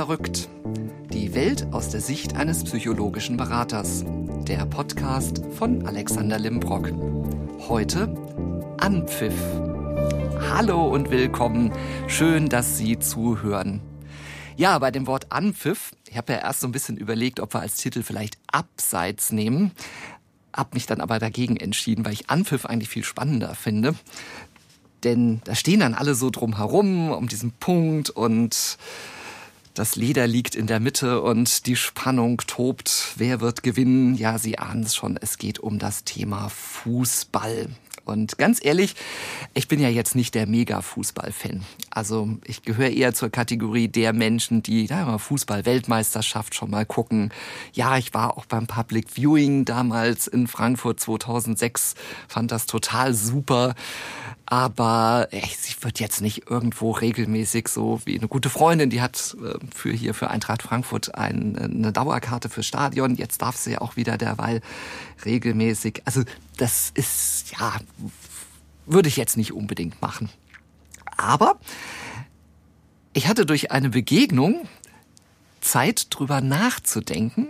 Verrückt. Die Welt aus der Sicht eines psychologischen Beraters. Der Podcast von Alexander Limbrock. Heute Anpfiff. Hallo und willkommen. Schön, dass Sie zuhören. Ja, bei dem Wort Anpfiff, ich habe ja erst so ein bisschen überlegt, ob wir als Titel vielleicht Abseits nehmen. Hab mich dann aber dagegen entschieden, weil ich Anpfiff eigentlich viel spannender finde. Denn da stehen dann alle so drum herum um diesen Punkt und das Leder liegt in der Mitte und die Spannung tobt. Wer wird gewinnen? Ja, Sie ahnen es schon, es geht um das Thema Fußball. Und ganz ehrlich, ich bin ja jetzt nicht der Mega-Fußball-Fan. Also ich gehöre eher zur Kategorie der Menschen, die ja, Fußball-Weltmeisterschaft schon mal gucken. Ja, ich war auch beim Public Viewing damals in Frankfurt 2006, fand das total super. Aber ich würde jetzt nicht irgendwo regelmäßig so wie eine gute Freundin, die hat äh, für hier für Eintracht Frankfurt ein, eine Dauerkarte fürs Stadion. Jetzt darf sie ja auch wieder derweil regelmäßig. Also das ist ja würde ich jetzt nicht unbedingt machen. Aber ich hatte durch eine Begegnung Zeit drüber nachzudenken,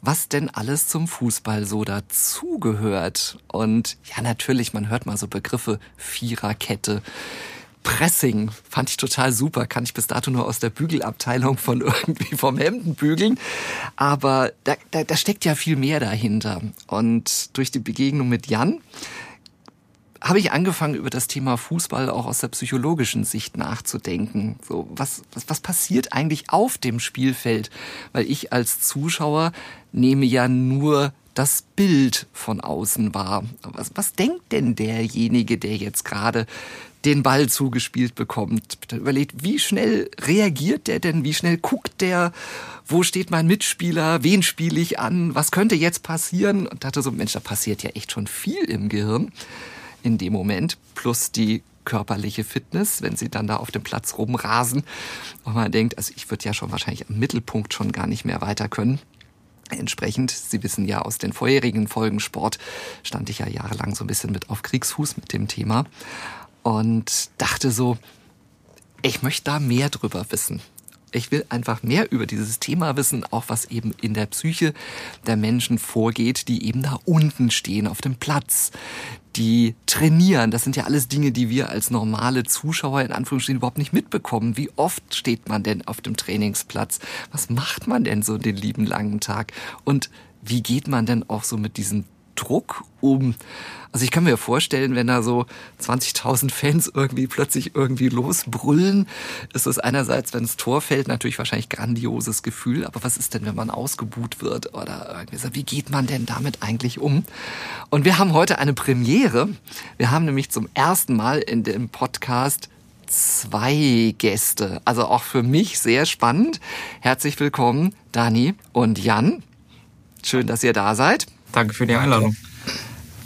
was denn alles zum Fußball so dazugehört. Und ja, natürlich, man hört mal so Begriffe Viererkette. Pressing fand ich total super, kann ich bis dato nur aus der Bügelabteilung von irgendwie vom Hemden bügeln. Aber da, da, da steckt ja viel mehr dahinter. Und durch die Begegnung mit Jan habe ich angefangen, über das Thema Fußball auch aus der psychologischen Sicht nachzudenken. So, was, was, was passiert eigentlich auf dem Spielfeld? Weil ich als Zuschauer nehme ja nur das Bild von außen wahr. Was, was denkt denn derjenige, der jetzt gerade den Ball zugespielt bekommt? Überlegt, wie schnell reagiert der denn? Wie schnell guckt der? Wo steht mein Mitspieler? Wen spiele ich an? Was könnte jetzt passieren? Und dachte so, Mensch, da passiert ja echt schon viel im Gehirn in dem Moment, plus die körperliche Fitness, wenn sie dann da auf dem Platz rumrasen. Und man denkt, also ich würde ja schon wahrscheinlich am Mittelpunkt schon gar nicht mehr weiter können. Entsprechend, Sie wissen ja aus den vorherigen Folgen Sport, stand ich ja jahrelang so ein bisschen mit auf Kriegsfuß mit dem Thema und dachte so, ich möchte da mehr drüber wissen. Ich will einfach mehr über dieses Thema wissen, auch was eben in der Psyche der Menschen vorgeht, die eben da unten stehen auf dem Platz, die trainieren. Das sind ja alles Dinge, die wir als normale Zuschauer in Anführungsstrichen überhaupt nicht mitbekommen. Wie oft steht man denn auf dem Trainingsplatz? Was macht man denn so den lieben langen Tag? Und wie geht man denn auch so mit diesen Druck um. Also ich kann mir vorstellen, wenn da so 20.000 Fans irgendwie plötzlich irgendwie losbrüllen, ist das einerseits, wenn das Tor fällt, natürlich wahrscheinlich grandioses Gefühl. Aber was ist denn, wenn man ausgebuht wird oder irgendwie so? Wie geht man denn damit eigentlich um? Und wir haben heute eine Premiere. Wir haben nämlich zum ersten Mal in dem Podcast zwei Gäste. Also auch für mich sehr spannend. Herzlich willkommen, Dani und Jan. Schön, dass ihr da seid. Danke für die Einladung.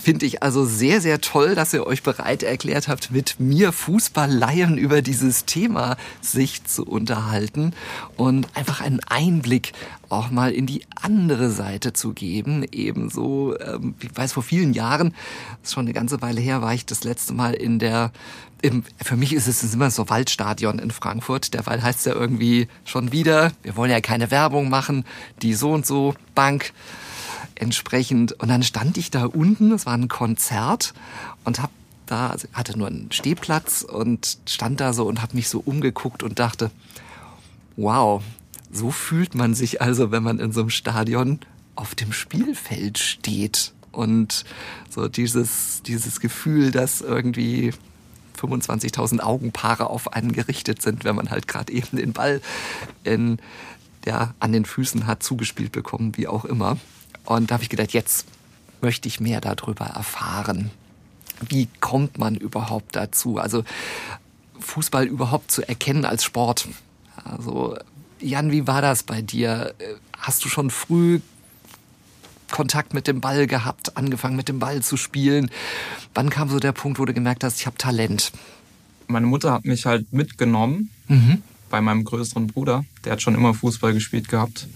Finde ich also sehr, sehr toll, dass ihr euch bereit erklärt habt, mit mir Fußballleien über dieses Thema sich zu unterhalten und einfach einen Einblick auch mal in die andere Seite zu geben. Ebenso, ähm, ich weiß, vor vielen Jahren, ist schon eine ganze Weile her, war ich das letzte Mal in der im, für mich ist es immer so Waldstadion in Frankfurt. Der Wald heißt ja irgendwie schon wieder, wir wollen ja keine Werbung machen, die so und so Bank entsprechend. Und dann stand ich da unten, es war ein Konzert und hab da, also hatte nur einen Stehplatz und stand da so und habe mich so umgeguckt und dachte, wow, so fühlt man sich also, wenn man in so einem Stadion auf dem Spielfeld steht. Und so dieses, dieses Gefühl, dass irgendwie 25.000 Augenpaare auf einen gerichtet sind, wenn man halt gerade eben den Ball in, ja, an den Füßen hat zugespielt bekommen, wie auch immer. Und da habe ich gedacht, jetzt möchte ich mehr darüber erfahren. Wie kommt man überhaupt dazu? Also Fußball überhaupt zu erkennen als Sport. Also Jan, wie war das bei dir? Hast du schon früh Kontakt mit dem Ball gehabt, angefangen mit dem Ball zu spielen? Wann kam so der Punkt, wo du gemerkt hast, ich habe Talent? Meine Mutter hat mich halt mitgenommen mhm. bei meinem größeren Bruder. Der hat schon immer Fußball gespielt gehabt.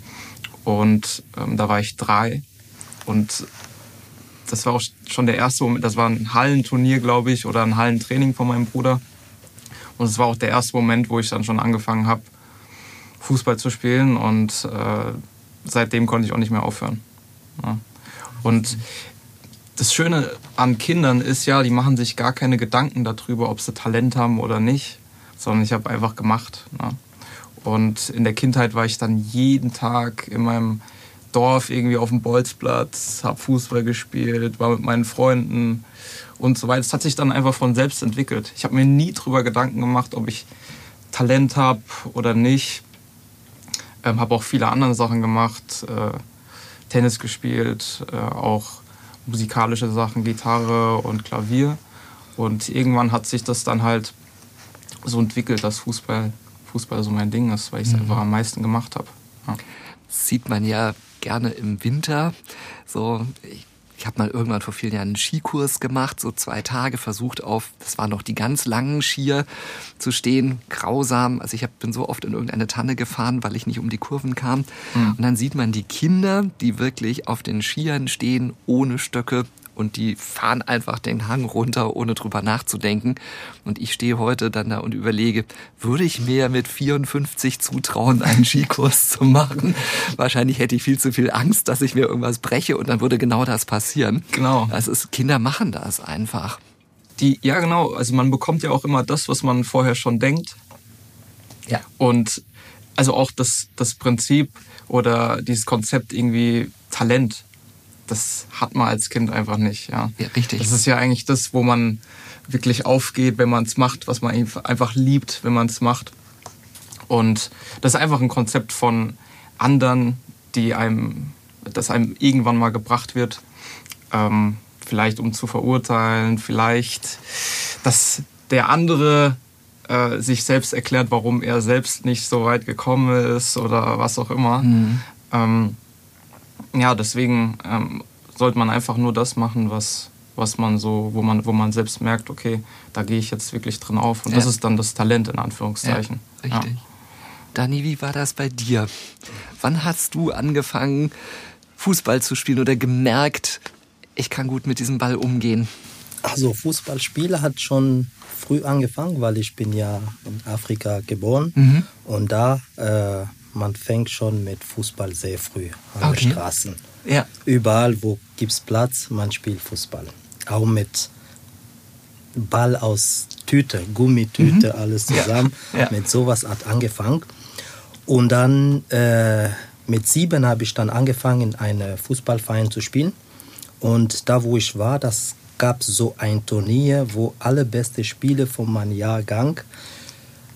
Und ähm, da war ich drei. Und das war auch schon der erste Moment, das war ein Hallenturnier, glaube ich, oder ein Hallentraining von meinem Bruder. Und es war auch der erste Moment, wo ich dann schon angefangen habe, Fußball zu spielen und äh, seitdem konnte ich auch nicht mehr aufhören. Ja. Und das Schöne an Kindern ist ja, die machen sich gar keine Gedanken darüber, ob sie Talent haben oder nicht, sondern ich habe einfach gemacht. Ne? Und in der Kindheit war ich dann jeden Tag in meinem Dorf irgendwie auf dem Bolzplatz, habe Fußball gespielt, war mit meinen Freunden und so weiter. Das hat sich dann einfach von selbst entwickelt. Ich habe mir nie darüber Gedanken gemacht, ob ich Talent habe oder nicht. Ähm, habe auch viele andere Sachen gemacht, äh, Tennis gespielt, äh, auch musikalische Sachen, Gitarre und Klavier. Und irgendwann hat sich das dann halt so entwickelt, dass Fußball, Fußball so mein Ding ist, weil ich es mhm. einfach am meisten gemacht habe. Ja. Sieht man ja gerne im Winter. So, ich ich habe mal irgendwann vor vielen Jahren einen Skikurs gemacht, so zwei Tage versucht auf, das waren noch die ganz langen Skier zu stehen, grausam. Also ich hab, bin so oft in irgendeine Tanne gefahren, weil ich nicht um die Kurven kam. Mhm. Und dann sieht man die Kinder, die wirklich auf den Skiern stehen, ohne Stöcke, und die fahren einfach den Hang runter, ohne drüber nachzudenken. Und ich stehe heute dann da und überlege, würde ich mir mit 54 zutrauen, einen Skikurs zu machen? Wahrscheinlich hätte ich viel zu viel Angst, dass ich mir irgendwas breche und dann würde genau das passieren. Genau. Das ist, Kinder machen das einfach. Die, ja, genau. Also man bekommt ja auch immer das, was man vorher schon denkt. Ja. Und also auch das, das Prinzip oder dieses Konzept irgendwie Talent das hat man als Kind einfach nicht. Ja. ja, richtig. Das ist ja eigentlich das, wo man wirklich aufgeht, wenn man es macht, was man einfach liebt, wenn man es macht. Und das ist einfach ein Konzept von anderen, die einem, das einem irgendwann mal gebracht wird. Ähm, vielleicht um zu verurteilen, vielleicht, dass der andere äh, sich selbst erklärt, warum er selbst nicht so weit gekommen ist oder was auch immer. Mhm. Ähm, ja, deswegen ähm, sollte man einfach nur das machen, was, was man so, wo man, wo man selbst merkt, okay, da gehe ich jetzt wirklich drin auf. Und ja. das ist dann das Talent in Anführungszeichen. Ja, richtig. Ja. Dani, wie war das bei dir? Wann hast du angefangen, Fußball zu spielen oder gemerkt, ich kann gut mit diesem Ball umgehen? Also Fußballspielen hat schon früh angefangen, weil ich bin ja in Afrika geboren mhm. und da äh, man fängt schon mit Fußball sehr früh an okay. den Straßen. Ja. Überall, wo gibt es Platz, man spielt Fußball. Auch mit Ball aus Tüte, Gummitüte, mhm. alles zusammen. Ja. Ja. Mit sowas hat angefangen. Und dann äh, mit sieben habe ich dann angefangen, in einem Fußballverein zu spielen. Und da, wo ich war, das gab so ein Turnier, wo alle besten Spiele von meinem Jahrgang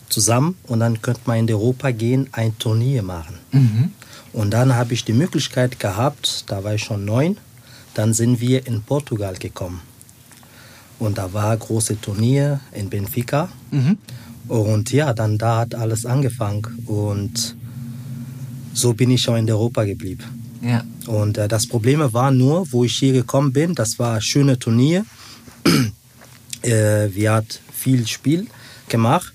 zusammen und dann könnte man in Europa gehen, ein Turnier machen. Mhm. Und dann habe ich die Möglichkeit gehabt, da war ich schon neun, dann sind wir in Portugal gekommen. Und da war ein großes Turnier in Benfica. Mhm. Und ja, dann da hat alles angefangen. Und so bin ich schon in Europa geblieben. Ja. Und äh, das Problem war nur, wo ich hier gekommen bin, das war ein schönes Turnier. äh, wir hat viel Spiel gemacht.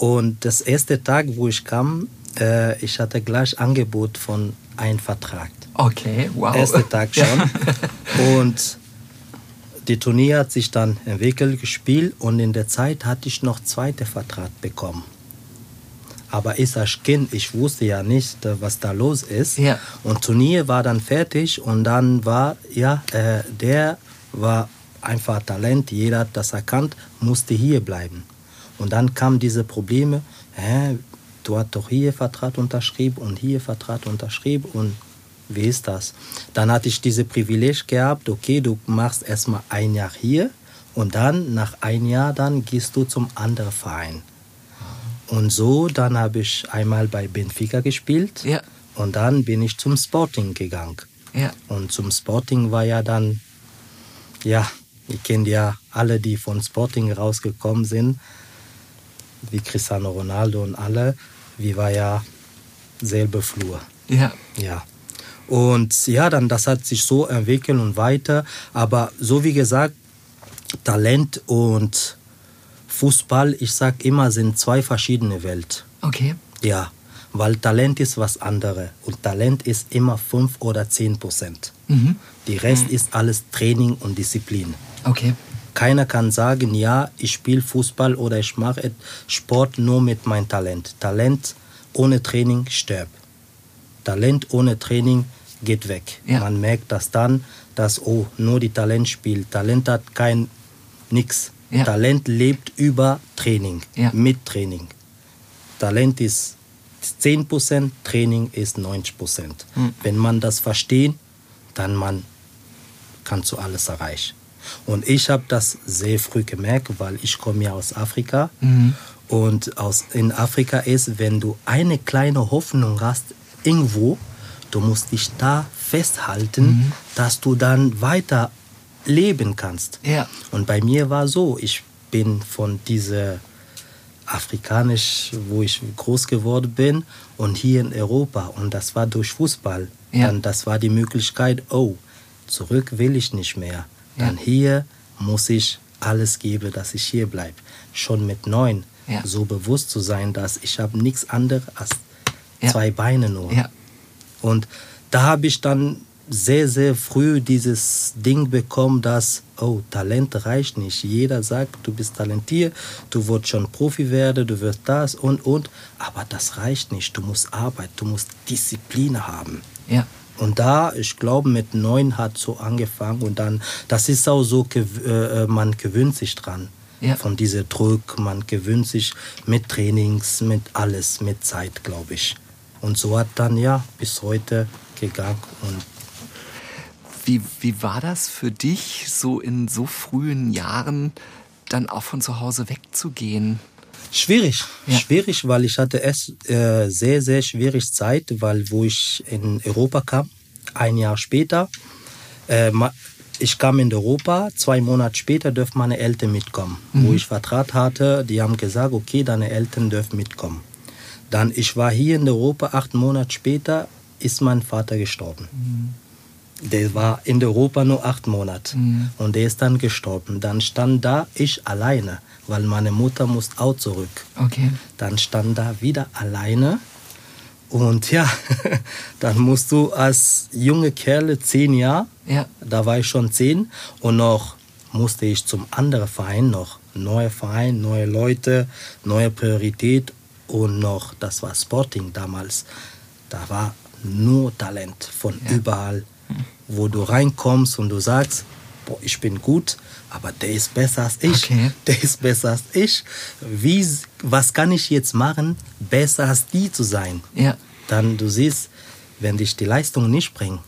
Und das erste Tag, wo ich kam, äh, ich hatte gleich Angebot von einem Vertrag. Okay, wow. Erster Tag schon. Ja. Und die Turnier hat sich dann entwickelt, gespielt und in der Zeit hatte ich noch zweiten Vertrag bekommen. Aber ich als Kind, ich wusste ja nicht, äh, was da los ist. Ja. Und Turnier war dann fertig und dann war, ja, äh, der war einfach Talent, jeder hat das erkannt, musste hier bleiben. Und dann kamen diese Probleme, hä, du hast doch hier Vertrag unterschrieben und hier Vertrag unterschrieben und wie ist das? Dann hatte ich diese Privileg gehabt, okay, du machst erstmal ein Jahr hier und dann nach ein Jahr dann gehst du zum anderen Verein. Und so, dann habe ich einmal bei Benfica gespielt ja. und dann bin ich zum Sporting gegangen. Ja. Und zum Sporting war ja dann, ja, ihr kennt ja alle, die von Sporting rausgekommen sind, wie Cristiano Ronaldo und alle, wir war ja selbe Flur. Ja. Ja. Und ja, dann das hat sich so entwickelt und weiter. Aber so wie gesagt, Talent und Fußball, ich sag immer, sind zwei verschiedene Welten. Okay. Ja, weil Talent ist was anderes. Und Talent ist immer 5 oder 10 Prozent. Mhm. Die Rest mhm. ist alles Training und Disziplin. Okay. Keiner kann sagen, ja, ich spiele Fußball oder ich mache Sport nur mit meinem Talent. Talent ohne Training stirbt. Talent ohne Training geht weg. Ja. Man merkt das dann, dass oh, nur die Talent spielt. Talent hat kein nix. Ja. Talent lebt über Training, ja. mit Training. Talent ist 10%, Training ist 90%. Mhm. Wenn man das versteht, dann man kannst du alles erreichen. Und ich habe das sehr früh gemerkt, weil ich komme ja aus Afrika. Mhm. Und aus, in Afrika ist, wenn du eine kleine Hoffnung hast, irgendwo, du musst dich da festhalten, mhm. dass du dann weiter leben kannst. Ja. Und bei mir war so, ich bin von dieser afrikanisch, wo ich groß geworden bin, und hier in Europa. Und das war durch Fußball. Ja. Dann das war die Möglichkeit, oh, zurück will ich nicht mehr. Dann ja. hier muss ich alles geben, dass ich hier bleibe. Schon mit neun ja. so bewusst zu sein, dass ich habe nichts anderes als ja. zwei Beine nur. Und da habe ich dann sehr, sehr früh dieses Ding bekommen, dass, oh, Talent reicht nicht. Jeder sagt, du bist talentiert, du wirst schon Profi werden, du wirst das und, und. Aber das reicht nicht. Du musst Arbeit, du musst Disziplin haben. Ja. Und da, ich glaube, mit neun hat so angefangen und dann, das ist auch so, äh, man gewöhnt sich dran. Ja. Von diesem Druck, man gewöhnt sich mit Trainings, mit alles, mit Zeit, glaube ich. Und so hat dann ja bis heute gegangen. Und wie, wie war das für dich, so in so frühen Jahren dann auch von zu Hause wegzugehen? Schwierig, ja. schwierig, weil ich hatte es äh, sehr, sehr schwierig Zeit, weil wo ich in Europa kam, ein Jahr später, äh, ich kam in Europa, zwei Monate später dürfen meine Eltern mitkommen. Mhm. Wo ich Vertrag hatte, die haben gesagt, okay, deine Eltern dürfen mitkommen. Dann, ich war hier in Europa, acht Monate später ist mein Vater gestorben. Mhm. Der war in Europa nur acht Monate mhm. und der ist dann gestorben. Dann stand da ich alleine weil meine Mutter muss auch zurück. Okay. Dann stand da wieder alleine. Und ja, dann musst du als junge Kerl zehn Jahre, ja. da war ich schon zehn, und noch musste ich zum anderen Verein noch. Neuer Verein, neue Leute, neue Priorität und noch, das war Sporting damals. Da war nur Talent von ja. überall, wo du reinkommst und du sagst, boah, ich bin gut, aber der ist besser als ich. Okay. Der ist besser als ich. Wie, was kann ich jetzt machen, besser als die zu sein? Ja. Dann, du siehst, wenn dich die Leistung nicht bringt,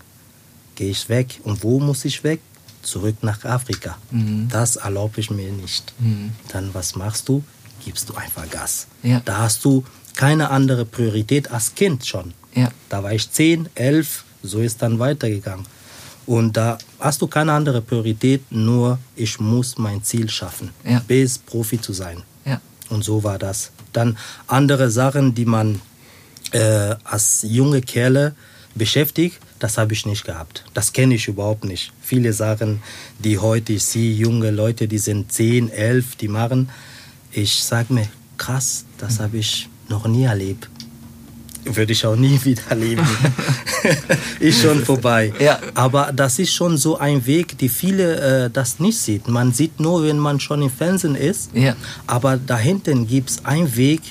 gehe ich weg. Und wo muss ich weg? Zurück nach Afrika. Mhm. Das erlaube ich mir nicht. Mhm. Dann, was machst du? Gibst du einfach Gas. Ja. Da hast du keine andere Priorität als Kind schon. Ja. Da war ich 10, 11, so ist dann weitergegangen. Und da hast du keine andere Priorität, nur ich muss mein Ziel schaffen, ja. bis Profi zu sein. Ja. Und so war das. Dann andere Sachen, die man äh, als junge Kerle beschäftigt, das habe ich nicht gehabt. Das kenne ich überhaupt nicht. Viele Sachen, die heute ich sehe, junge Leute, die sind 10, 11, die machen, ich sage mir, krass, das habe ich noch nie erlebt würde ich auch nie wieder leben. ist schon vorbei. Ja. Aber das ist schon so ein Weg, die viele äh, das nicht sieht. Man sieht nur, wenn man schon im Fernsehen ist. Ja. Aber dahinten gibt es einen Weg,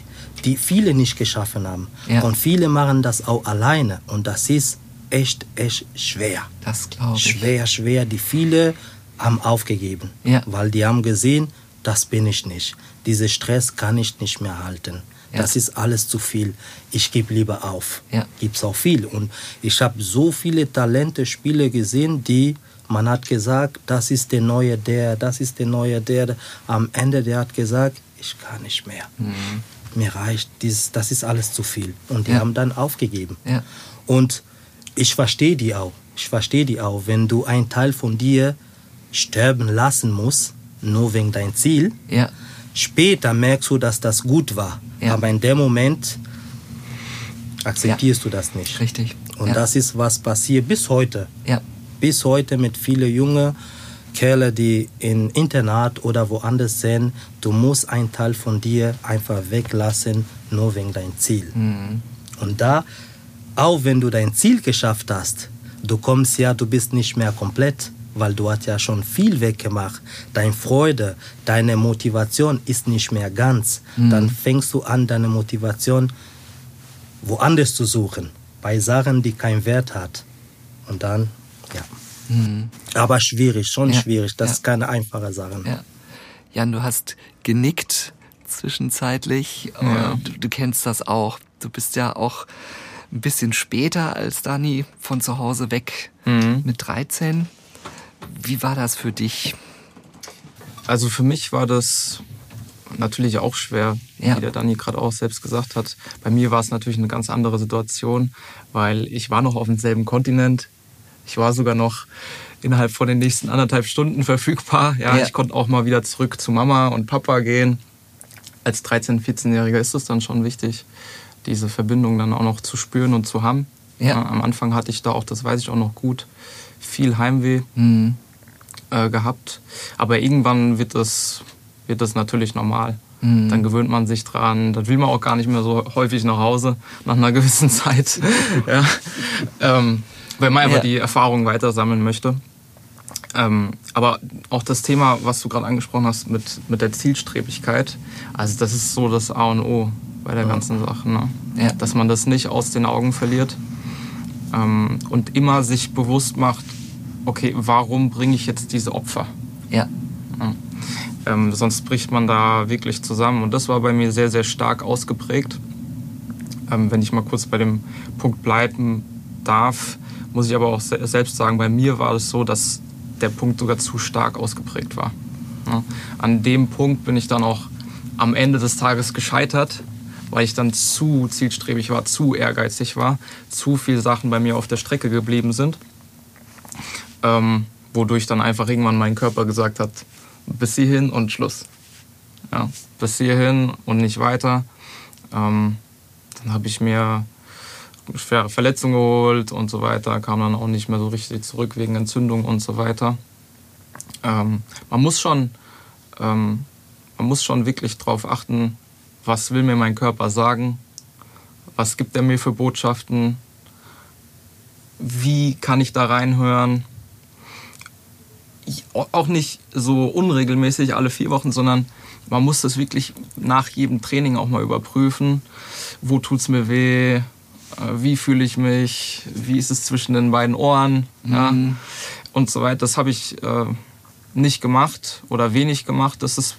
die viele nicht geschaffen haben. Ja. Und viele machen das auch alleine. Und das ist echt, echt schwer. Das glaube ich. Schwer, schwer. Die viele haben aufgegeben. Ja. Weil die haben gesehen, das bin ich nicht. Diesen Stress kann ich nicht mehr halten. Ja. Das ist alles zu viel. Ich gebe lieber auf. Ja. Gibt es auch viel. Und ich habe so viele Talente, Spiele gesehen, die man hat gesagt, das ist der neue der, das ist der neue der. Am Ende der hat gesagt, ich kann nicht mehr. Mhm. Mir reicht, dieses, das ist alles zu viel. Und die ja. haben dann aufgegeben. Ja. Und ich verstehe die auch. Ich verstehe die auch. Wenn du einen Teil von dir sterben lassen musst, nur wegen dein Ziel, ja. Später merkst du, dass das gut war. Ja. Aber in dem Moment akzeptierst ja. du das nicht. Richtig. Und ja. das ist, was passiert bis heute. Ja. Bis heute mit vielen jungen Kerle, die im Internat oder woanders sind. Du musst einen Teil von dir einfach weglassen, nur wegen dein Ziel. Mhm. Und da, auch wenn du dein Ziel geschafft hast, du kommst ja, du bist nicht mehr komplett weil du hast ja schon viel weggemacht. Deine Freude, deine Motivation ist nicht mehr ganz. Mhm. Dann fängst du an, deine Motivation woanders zu suchen, bei Sachen, die keinen Wert hat. Und dann, ja. Mhm. Aber schwierig, schon ja. schwierig. Das ja. ist keine einfache Sache. Ja. Jan, du hast genickt zwischenzeitlich. Ja. Du, du kennst das auch. Du bist ja auch ein bisschen später als Dani von zu Hause weg mhm. mit 13. Wie war das für dich? Also für mich war das natürlich auch schwer, ja. wie der Dani gerade auch selbst gesagt hat. Bei mir war es natürlich eine ganz andere Situation, weil ich war noch auf demselben Kontinent. Ich war sogar noch innerhalb von den nächsten anderthalb Stunden verfügbar. Ja, ja. ich konnte auch mal wieder zurück zu Mama und Papa gehen. Als 13-, 14-Jähriger ist es dann schon wichtig, diese Verbindung dann auch noch zu spüren und zu haben. Ja. ja am Anfang hatte ich da auch, das weiß ich auch noch gut, viel Heimweh mhm. äh, gehabt. Aber irgendwann wird das, wird das natürlich normal. Mhm. Dann gewöhnt man sich dran. Dann will man auch gar nicht mehr so häufig nach Hause nach einer gewissen Zeit. ja. ähm, wenn man einfach ja. die Erfahrung weiter sammeln möchte. Ähm, aber auch das Thema, was du gerade angesprochen hast mit, mit der Zielstrebigkeit, also das ist so das A und O bei der ganzen Sache. Ne? Ja. Dass man das nicht aus den Augen verliert ähm, und immer sich bewusst macht, okay, warum bringe ich jetzt diese Opfer? Ja. ja. Ähm, sonst bricht man da wirklich zusammen. Und das war bei mir sehr, sehr stark ausgeprägt. Ähm, wenn ich mal kurz bei dem Punkt bleiben darf, muss ich aber auch selbst sagen, bei mir war es so, dass der Punkt sogar zu stark ausgeprägt war. Ja. An dem Punkt bin ich dann auch am Ende des Tages gescheitert, weil ich dann zu zielstrebig war, zu ehrgeizig war, zu viele Sachen bei mir auf der Strecke geblieben sind, ähm, wodurch dann einfach irgendwann mein Körper gesagt hat, bis hierhin und Schluss. Ja, bis hierhin und nicht weiter. Ähm, dann habe ich mir schwere Verletzungen geholt und so weiter, kam dann auch nicht mehr so richtig zurück wegen Entzündung und so weiter. Ähm, man muss schon, ähm, man muss schon wirklich darauf achten, was will mir mein Körper sagen, was gibt er mir für Botschaften, wie kann ich da reinhören. Ich, auch nicht so unregelmäßig alle vier Wochen, sondern man muss das wirklich nach jedem Training auch mal überprüfen. Wo tut es mir weh? Äh, wie fühle ich mich? Wie ist es zwischen den beiden Ohren? Mhm. Ja, und so weiter. Das habe ich äh, nicht gemacht oder wenig gemacht. Das ist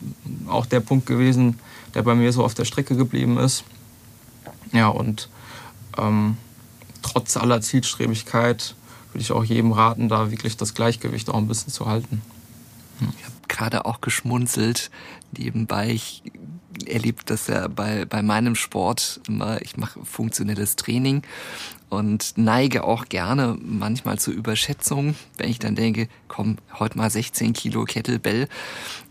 auch der Punkt gewesen, der bei mir so auf der Strecke geblieben ist. Ja, und ähm, trotz aller Zielstrebigkeit würde ich auch jedem raten, da wirklich das Gleichgewicht auch ein bisschen zu halten. Hm. Ich habe gerade auch geschmunzelt nebenbei. Ich erlebe das ja bei, bei meinem Sport immer. Ich mache funktionelles Training und neige auch gerne manchmal zur Überschätzung, wenn ich dann denke, komm, heute mal 16 Kilo Kettlebell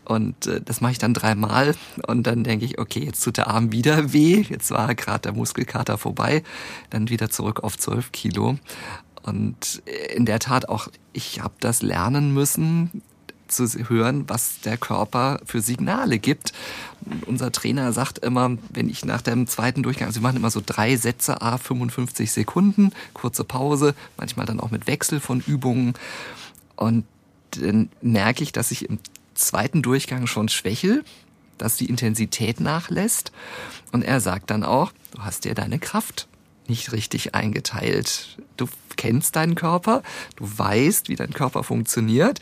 und äh, das mache ich dann dreimal und dann denke ich, okay, jetzt tut der Arm wieder weh, jetzt war gerade der Muskelkater vorbei, dann wieder zurück auf 12 Kilo. Und in der Tat auch, ich habe das lernen müssen, zu hören, was der Körper für Signale gibt. Unser Trainer sagt immer, wenn ich nach dem zweiten Durchgang, also wir machen immer so drei Sätze, a 55 Sekunden, kurze Pause, manchmal dann auch mit Wechsel von Übungen. Und dann merke ich, dass ich im zweiten Durchgang schon schwächel, dass die Intensität nachlässt. Und er sagt dann auch, du hast dir deine Kraft nicht richtig eingeteilt. Du kennst deinen Körper, du weißt, wie dein Körper funktioniert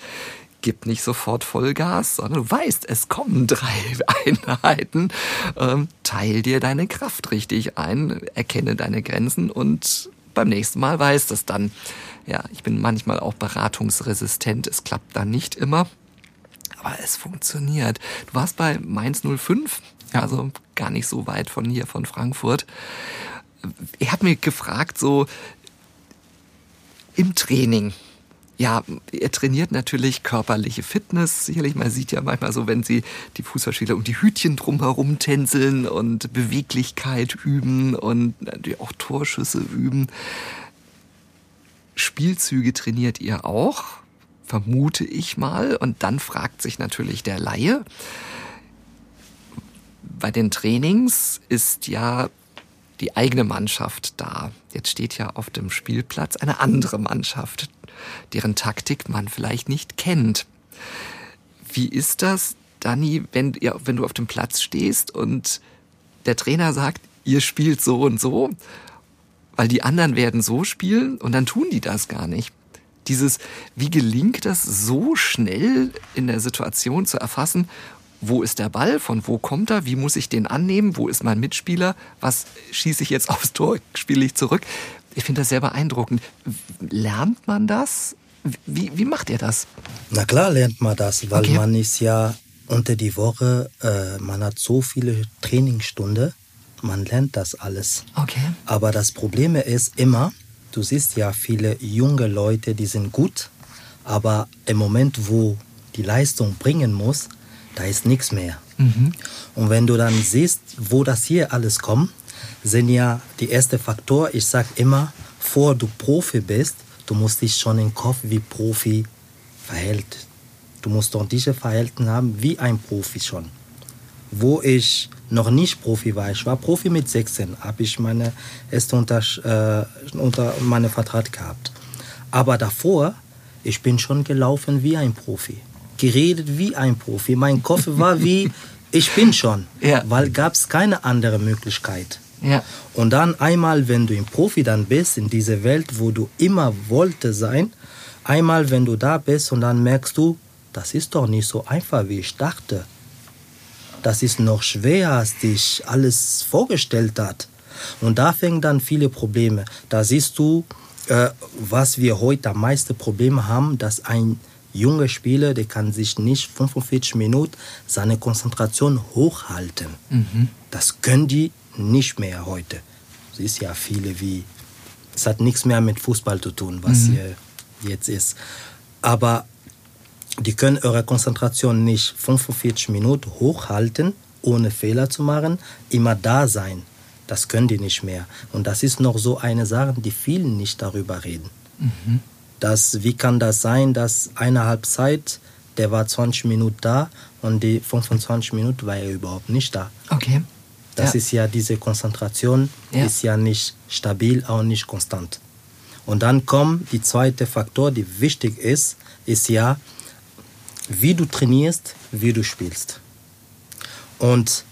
gib nicht sofort Vollgas, sondern du weißt, es kommen drei Einheiten. Ähm, teil dir deine Kraft richtig ein, erkenne deine Grenzen und beim nächsten Mal weißt es dann. Ja, ich bin manchmal auch beratungsresistent. Es klappt dann nicht immer. Aber es funktioniert. Du warst bei Mainz 05, also gar nicht so weit von hier, von Frankfurt. Ich habe mir gefragt, so im Training, ja, er trainiert natürlich körperliche Fitness. Sicherlich, man sieht ja manchmal so, wenn sie die Fußballspieler um die Hütchen drumherum tänzeln und Beweglichkeit üben und natürlich auch Torschüsse üben. Spielzüge trainiert ihr auch, vermute ich mal. Und dann fragt sich natürlich der Laie, bei den Trainings ist ja die eigene Mannschaft da. Jetzt steht ja auf dem Spielplatz eine andere Mannschaft deren Taktik man vielleicht nicht kennt. Wie ist das, Dani, wenn, ja, wenn du auf dem Platz stehst und der Trainer sagt, ihr spielt so und so weil die anderen werden so spielen und dann tun die das gar nicht. Dieses, wie gelingt das so schnell in der Situation zu erfassen, wo ist der Ball, von wo kommt er, wie muss ich den annehmen, wo ist mein Mitspieler, was schieße ich jetzt aufs Tor, spiele ich zurück. Ich finde das sehr beeindruckend. Lernt man das? Wie, wie macht ihr das? Na klar lernt man das, weil okay. man ist ja unter die Woche, äh, man hat so viele Trainingsstunden, man lernt das alles. Okay. Aber das Problem ist immer, du siehst ja viele junge Leute, die sind gut, aber im Moment, wo die Leistung bringen muss, da ist nichts mehr. Mhm. Und wenn du dann siehst, wo das hier alles kommt, sind ja die erste Faktor, ich sage immer, vor du Profi bist, du musst dich schon im Kopf wie Profi verhält. Du musst doch diese Verhalten haben wie ein Profi schon. Wo ich noch nicht Profi war, ich war Profi mit 16, habe ich meine erste unter, äh, unter meine Vertrag gehabt. Aber davor, ich bin schon gelaufen wie ein Profi, geredet wie ein Profi. Mein Kopf war wie, ich bin schon, ja. weil gab es keine andere Möglichkeit. Ja. Und dann einmal, wenn du ein Profi dann bist, in dieser Welt, wo du immer wollte sein, einmal, wenn du da bist und dann merkst du, das ist doch nicht so einfach, wie ich dachte. Das ist noch schwerer, als dich alles vorgestellt hat. Und da fängt dann viele Probleme. Da siehst du, äh, was wir heute am meisten Probleme haben, dass ein junger Spieler, der kann sich nicht 45 Minuten seine Konzentration hochhalten. Mhm. Das können die nicht mehr heute. Es ist ja viele wie, es hat nichts mehr mit Fußball zu tun, was mhm. hier jetzt ist. Aber die können ihre Konzentration nicht 45 Minuten hochhalten, ohne Fehler zu machen, immer da sein. Das können die nicht mehr. Und das ist noch so eine Sache, die vielen nicht darüber reden. Mhm. Das, wie kann das sein, dass eine Halbzeit, der war 20 Minuten da und die 25 Minuten war er überhaupt nicht da. Okay. Das ja. ist ja diese Konzentration, ja. ist ja nicht stabil, auch nicht konstant. Und dann kommt die zweite Faktor, die wichtig ist, ist ja, wie du trainierst, wie du spielst. Und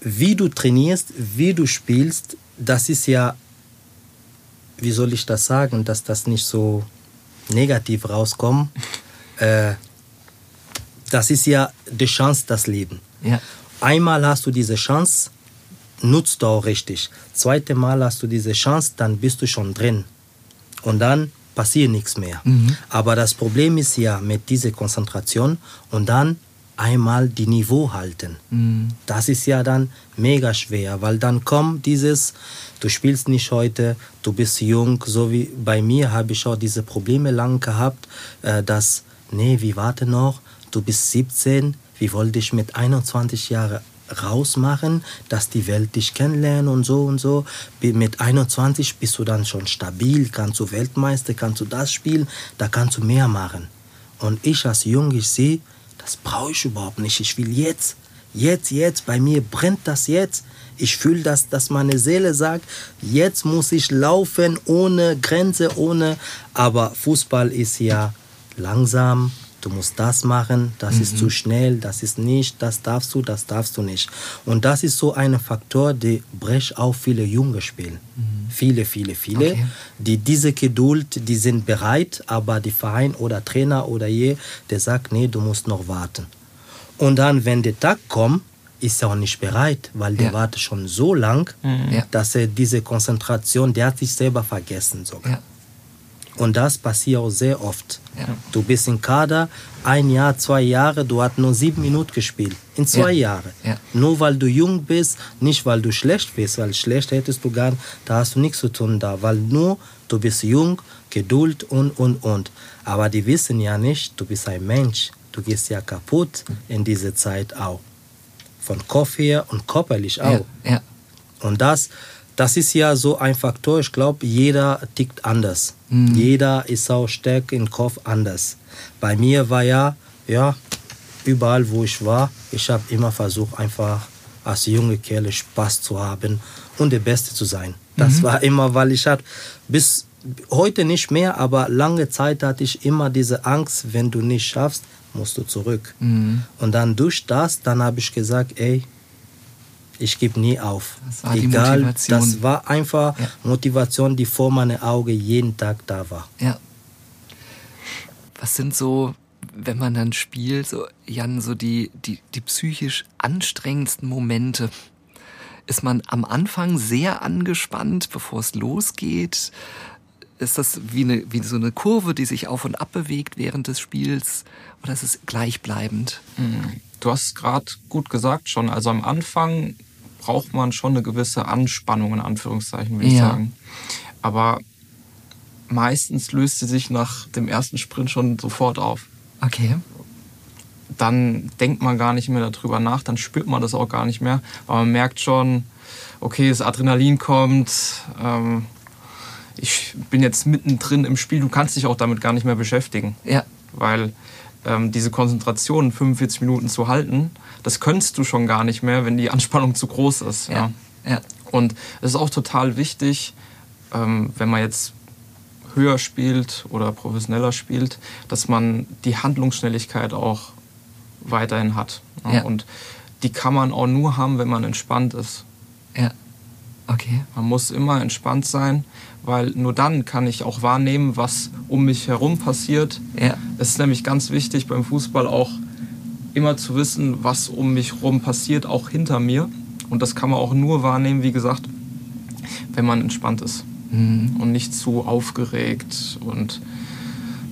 wie du trainierst, wie du spielst, das ist ja, wie soll ich das sagen, dass das nicht so negativ rauskommt. Äh, das ist ja die Chance, das Leben. Ja. Einmal hast du diese Chance, nutzt du auch richtig. Zweite Mal hast du diese Chance, dann bist du schon drin. Und dann passiert nichts mehr. Mhm. Aber das Problem ist ja mit dieser Konzentration und dann einmal die Niveau halten. Mhm. Das ist ja dann mega schwer, weil dann kommt dieses, du spielst nicht heute, du bist jung, so wie bei mir habe ich auch diese Probleme lang gehabt, äh, dass, nee, wie warte noch, du bist 17, wie wollte ich mit 21 Jahren rausmachen, dass die Welt dich kennenlernen und so und so. Mit 21 bist du dann schon stabil, kannst du Weltmeister, kannst du das spielen, da kannst du mehr machen. Und ich als Jung, ich sehe, das brauche ich überhaupt nicht. Ich will jetzt, jetzt, jetzt, bei mir brennt das jetzt. Ich fühle, dass, dass meine Seele sagt, jetzt muss ich laufen ohne Grenze, ohne. Aber Fußball ist ja langsam, du musst das machen, das mhm. ist zu schnell, das ist nicht, das darfst du, das darfst du nicht. Und das ist so ein Faktor, der bricht auch viele Junge spielen. Mhm. Viele, viele, viele, okay. die diese Geduld, die sind bereit, aber die Verein oder Trainer oder je, der sagt, nee, du musst noch warten. Und dann, wenn der Tag kommt, ist er auch nicht bereit, weil der ja. wartet schon so lang, mhm. dass er diese Konzentration, der hat sich selber vergessen sogar. Ja. Und das passiert auch sehr oft. Ja. Du bist im Kader, ein Jahr, zwei Jahre, du hast nur sieben Minuten gespielt. In zwei ja. Jahren. Ja. Nur weil du jung bist, nicht weil du schlecht bist, weil schlecht hättest du gar da hast du nichts zu tun da, weil nur du bist jung, Geduld und, und, und. Aber die wissen ja nicht, du bist ein Mensch. Du gehst ja kaputt in dieser Zeit auch. Von Kopf her und körperlich auch. Und das, das ist ja so ein Faktor. Ich glaube, jeder tickt anders. Mhm. Jeder ist auch stark im Kopf anders. Bei mir war ja, ja, überall wo ich war, ich habe immer versucht, einfach als junge Kerle Spaß zu haben und der Beste zu sein. Das mhm. war immer, weil ich hatte bis heute nicht mehr, aber lange Zeit hatte ich immer diese Angst, wenn du nicht schaffst, musst du zurück. Mhm. Und dann durch das, dann habe ich gesagt, ey, Ich gebe nie auf. Das war Egal, die Motivation. Das war einfach ja. Motivation, die vor meinen Augen jeden Tag da war. Ja. Was sind so, wenn man dann spielt, so, Jan, so die, die, die psychisch anstrengendsten Momente? Ist man am Anfang sehr angespannt, bevor es losgeht? Ist das wie, eine, wie so eine Kurve, die sich auf und ab bewegt während des Spiels? Oder ist es gleichbleibend? Hm, du hast gerade gut gesagt schon. Also am Anfang braucht man schon eine gewisse Anspannung, in Anführungszeichen, würde ja. ich sagen. Aber meistens löst sie sich nach dem ersten Sprint schon sofort auf. Okay. Dann denkt man gar nicht mehr darüber nach, dann spürt man das auch gar nicht mehr, weil man merkt schon, okay, das Adrenalin kommt, ähm, ich bin jetzt mittendrin im Spiel, du kannst dich auch damit gar nicht mehr beschäftigen. Ja. Weil ähm, diese Konzentration 45 Minuten zu halten, das könntest du schon gar nicht mehr, wenn die Anspannung zu groß ist. Ja. ja. ja. Und es ist auch total wichtig, ähm, wenn man jetzt höher spielt oder professioneller spielt, dass man die Handlungsschnelligkeit auch weiterhin hat. Ja. Ja. Und die kann man auch nur haben, wenn man entspannt ist. Ja. Okay. Man muss immer entspannt sein, weil nur dann kann ich auch wahrnehmen, was um mich herum passiert. Ja. Es ist nämlich ganz wichtig beim Fußball auch immer zu wissen, was um mich herum passiert, auch hinter mir. Und das kann man auch nur wahrnehmen, wie gesagt, wenn man entspannt ist mhm. und nicht zu aufgeregt und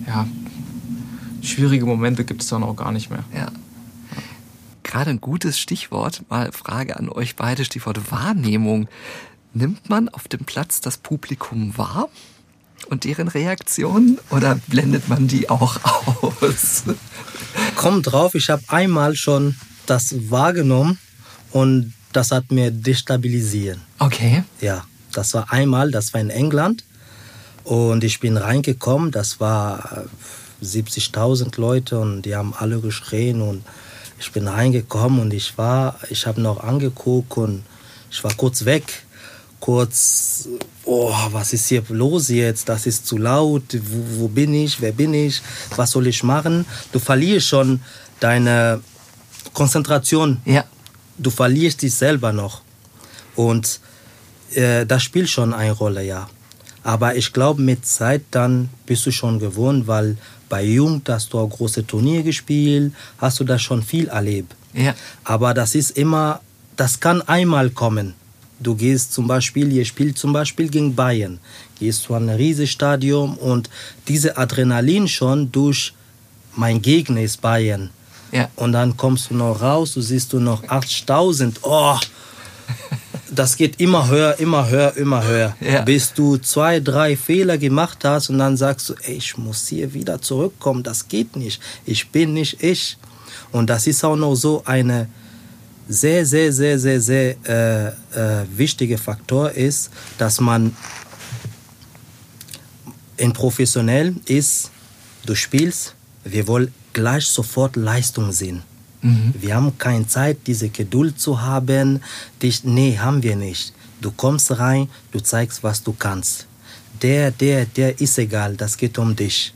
ja, schwierige Momente gibt es dann auch gar nicht mehr. Ja. Gerade ein gutes Stichwort, mal Frage an euch beide, Stichwort Wahrnehmung. Nimmt man auf dem Platz das Publikum wahr und deren Reaktionen oder blendet man die auch aus? Kommt drauf, ich habe einmal schon das wahrgenommen und das hat mir destabilisiert. Okay. Ja, das war einmal, das war in England und ich bin reingekommen, das war 70.000 Leute und die haben alle geschrien und ich bin reingekommen und ich war, ich habe noch angeguckt und ich war kurz weg kurz, oh, was ist hier los jetzt? Das ist zu laut. Wo, wo bin ich? Wer bin ich? Was soll ich machen? Du verlierst schon deine Konzentration. Ja. Du verlierst dich selber noch. Und äh, das spielt schon eine Rolle, ja. Aber ich glaube, mit Zeit dann bist du schon gewohnt, weil bei Jung hast du auch große Turniere gespielt, hast du da schon viel erlebt. Ja. Aber das ist immer, das kann einmal kommen. Du gehst zum Beispiel, ihr spielt zum Beispiel gegen Bayern, gehst zu einem riesigen Stadion und diese Adrenalin schon durch mein Gegner ist Bayern. Ja. Und dann kommst du noch raus, du siehst du noch 8000. Oh, das geht immer höher, immer höher, immer höher. Ja. Bis du zwei, drei Fehler gemacht hast und dann sagst du, ey, ich muss hier wieder zurückkommen, das geht nicht. Ich bin nicht ich. Und das ist auch noch so eine sehr, sehr, sehr, sehr, sehr äh, äh, wichtiger Faktor ist, dass man in professionell ist, du spielst, wir wollen gleich sofort Leistung sehen. Mhm. Wir haben keine Zeit, diese Geduld zu haben. Dich, nee, haben wir nicht. Du kommst rein, du zeigst, was du kannst. Der, der, der ist egal, das geht um dich.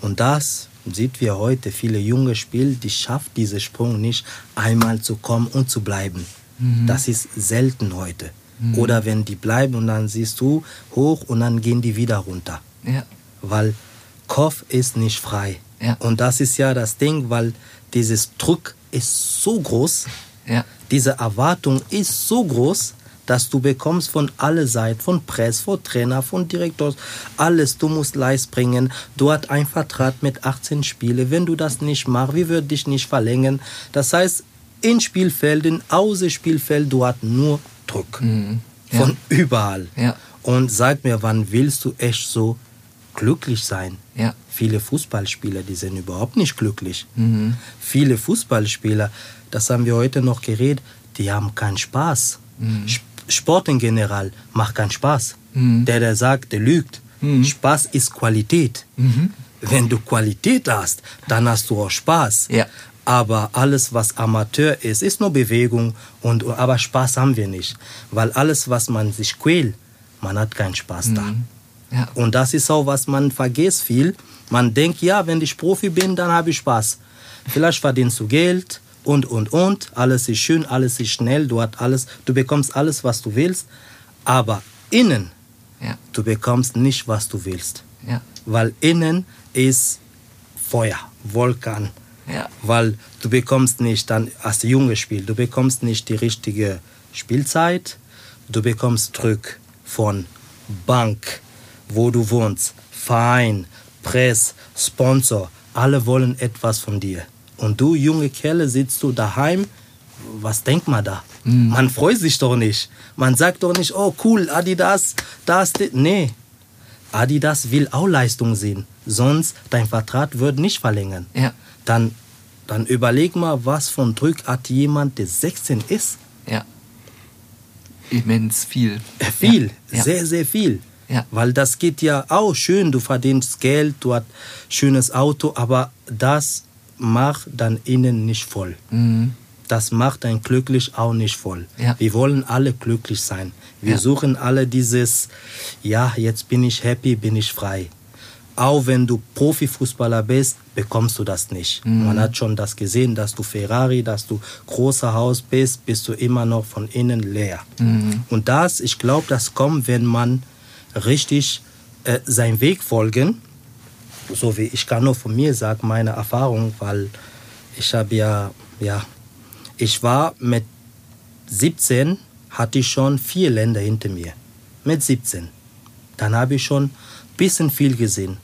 Und das sieht wir heute viele junge Spieler, die schaffen diesen Sprung nicht, einmal zu kommen und zu bleiben. Mhm. Das ist selten heute. Mhm. Oder wenn die bleiben und dann siehst du hoch und dann gehen die wieder runter. Ja. Weil Kopf ist nicht frei. Ja. Und das ist ja das Ding, weil dieses Druck ist so groß, ja. diese Erwartung ist so groß, dass du bekommst von alle Seiten, von Press, von Trainer, von Direktor, alles. Du musst Leist bringen. Du hast einen Vertrag mit 18 Spielen. Wenn du das nicht machst, wie wird dich nicht verlängern? Das heißt, in Spielfelden, außer Spielfeld, du hast nur Druck. Mhm. Ja. Von überall. Ja. Und sag mir, wann willst du echt so glücklich sein? Ja. Viele Fußballspieler, die sind überhaupt nicht glücklich. Mhm. Viele Fußballspieler, das haben wir heute noch geredet, die haben keinen Spaß. Mhm. Sport in general macht keinen Spaß. Mhm. Der, der sagt, der lügt. Mhm. Spaß ist Qualität. Mhm. Wenn du Qualität hast, dann hast du auch Spaß. Ja. Aber alles, was Amateur ist, ist nur Bewegung. Und, aber Spaß haben wir nicht. Weil alles, was man sich quält, man hat keinen Spaß da. Mhm. Ja. Und das ist auch, was man vergisst viel. Man denkt, ja, wenn ich Profi bin, dann habe ich Spaß. Vielleicht verdienst du Geld und, und, und. Alles ist schön, alles ist schnell, du, hast alles, du bekommst alles, was du willst. Aber innen, ja. du bekommst nicht, was du willst. Ja. Weil innen ist Feuer, Vulkan. Ja. Weil du bekommst nicht dann als junges Spiel, du bekommst nicht die richtige Spielzeit, du bekommst Druck von Bank, wo du wohnst, Verein, Press, Sponsor, alle wollen etwas von dir. Und du, junge Kerle, sitzt du daheim, was denkt man da? Mhm. Man freut sich doch nicht. Man sagt doch nicht, oh cool, Adidas, das, das. Nee, Adidas will auch Leistung sehen, sonst dein Vertrag wird nicht verlängern. Ja. Dann, dann überleg mal, was von Druck hat jemand, der 16 ist. Ja. Immens viel. Äh, viel, ja. sehr, sehr viel. Ja. Weil das geht ja auch schön, du verdienst Geld, du hast schönes Auto, aber das macht dann innen nicht voll. Mhm. Das macht ein glücklich auch nicht voll. Ja. Wir wollen alle glücklich sein. Wir ja. suchen alle dieses, ja, jetzt bin ich happy, bin ich frei. Auch wenn du Profifußballer bist, bekommst du das nicht. Mhm. Man hat schon das gesehen, dass du Ferrari, dass du großer Haus bist, bist du immer noch von innen leer. Mhm. Und das, ich glaube, das kommt, wenn man richtig äh, seinen Weg folgen. So wie ich kann nur von mir sagen, meine Erfahrung, weil ich habe ja, ja, ich war mit 17, hatte ich schon vier Länder hinter mir. Mit 17. Dann habe ich schon ein bisschen viel gesehen.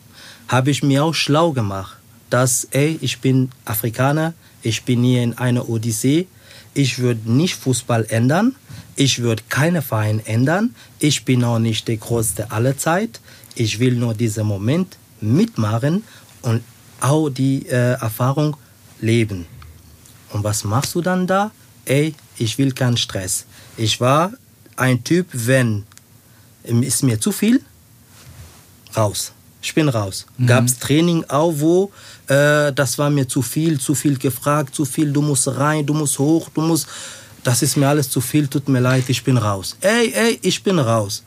Habe ich mir auch schlau gemacht, dass, ey, ich bin Afrikaner, ich bin hier in einer Odyssee, ich würde nicht Fußball ändern, ich würde keine Verein ändern. Ich bin auch nicht der Größte aller Zeit. Ich will nur diesen Moment mitmachen und auch die äh, Erfahrung leben. Und was machst du dann da? Ey, ich will keinen Stress. Ich war ein Typ, wenn ist mir zu viel, raus. Ich bin raus. Mhm. Gab es Training auch, wo äh, das war mir zu viel, zu viel gefragt, zu viel, du musst rein, du musst hoch, du musst das ist mir alles zu viel, tut mir leid, ich bin raus. Ey, ey, ich bin raus.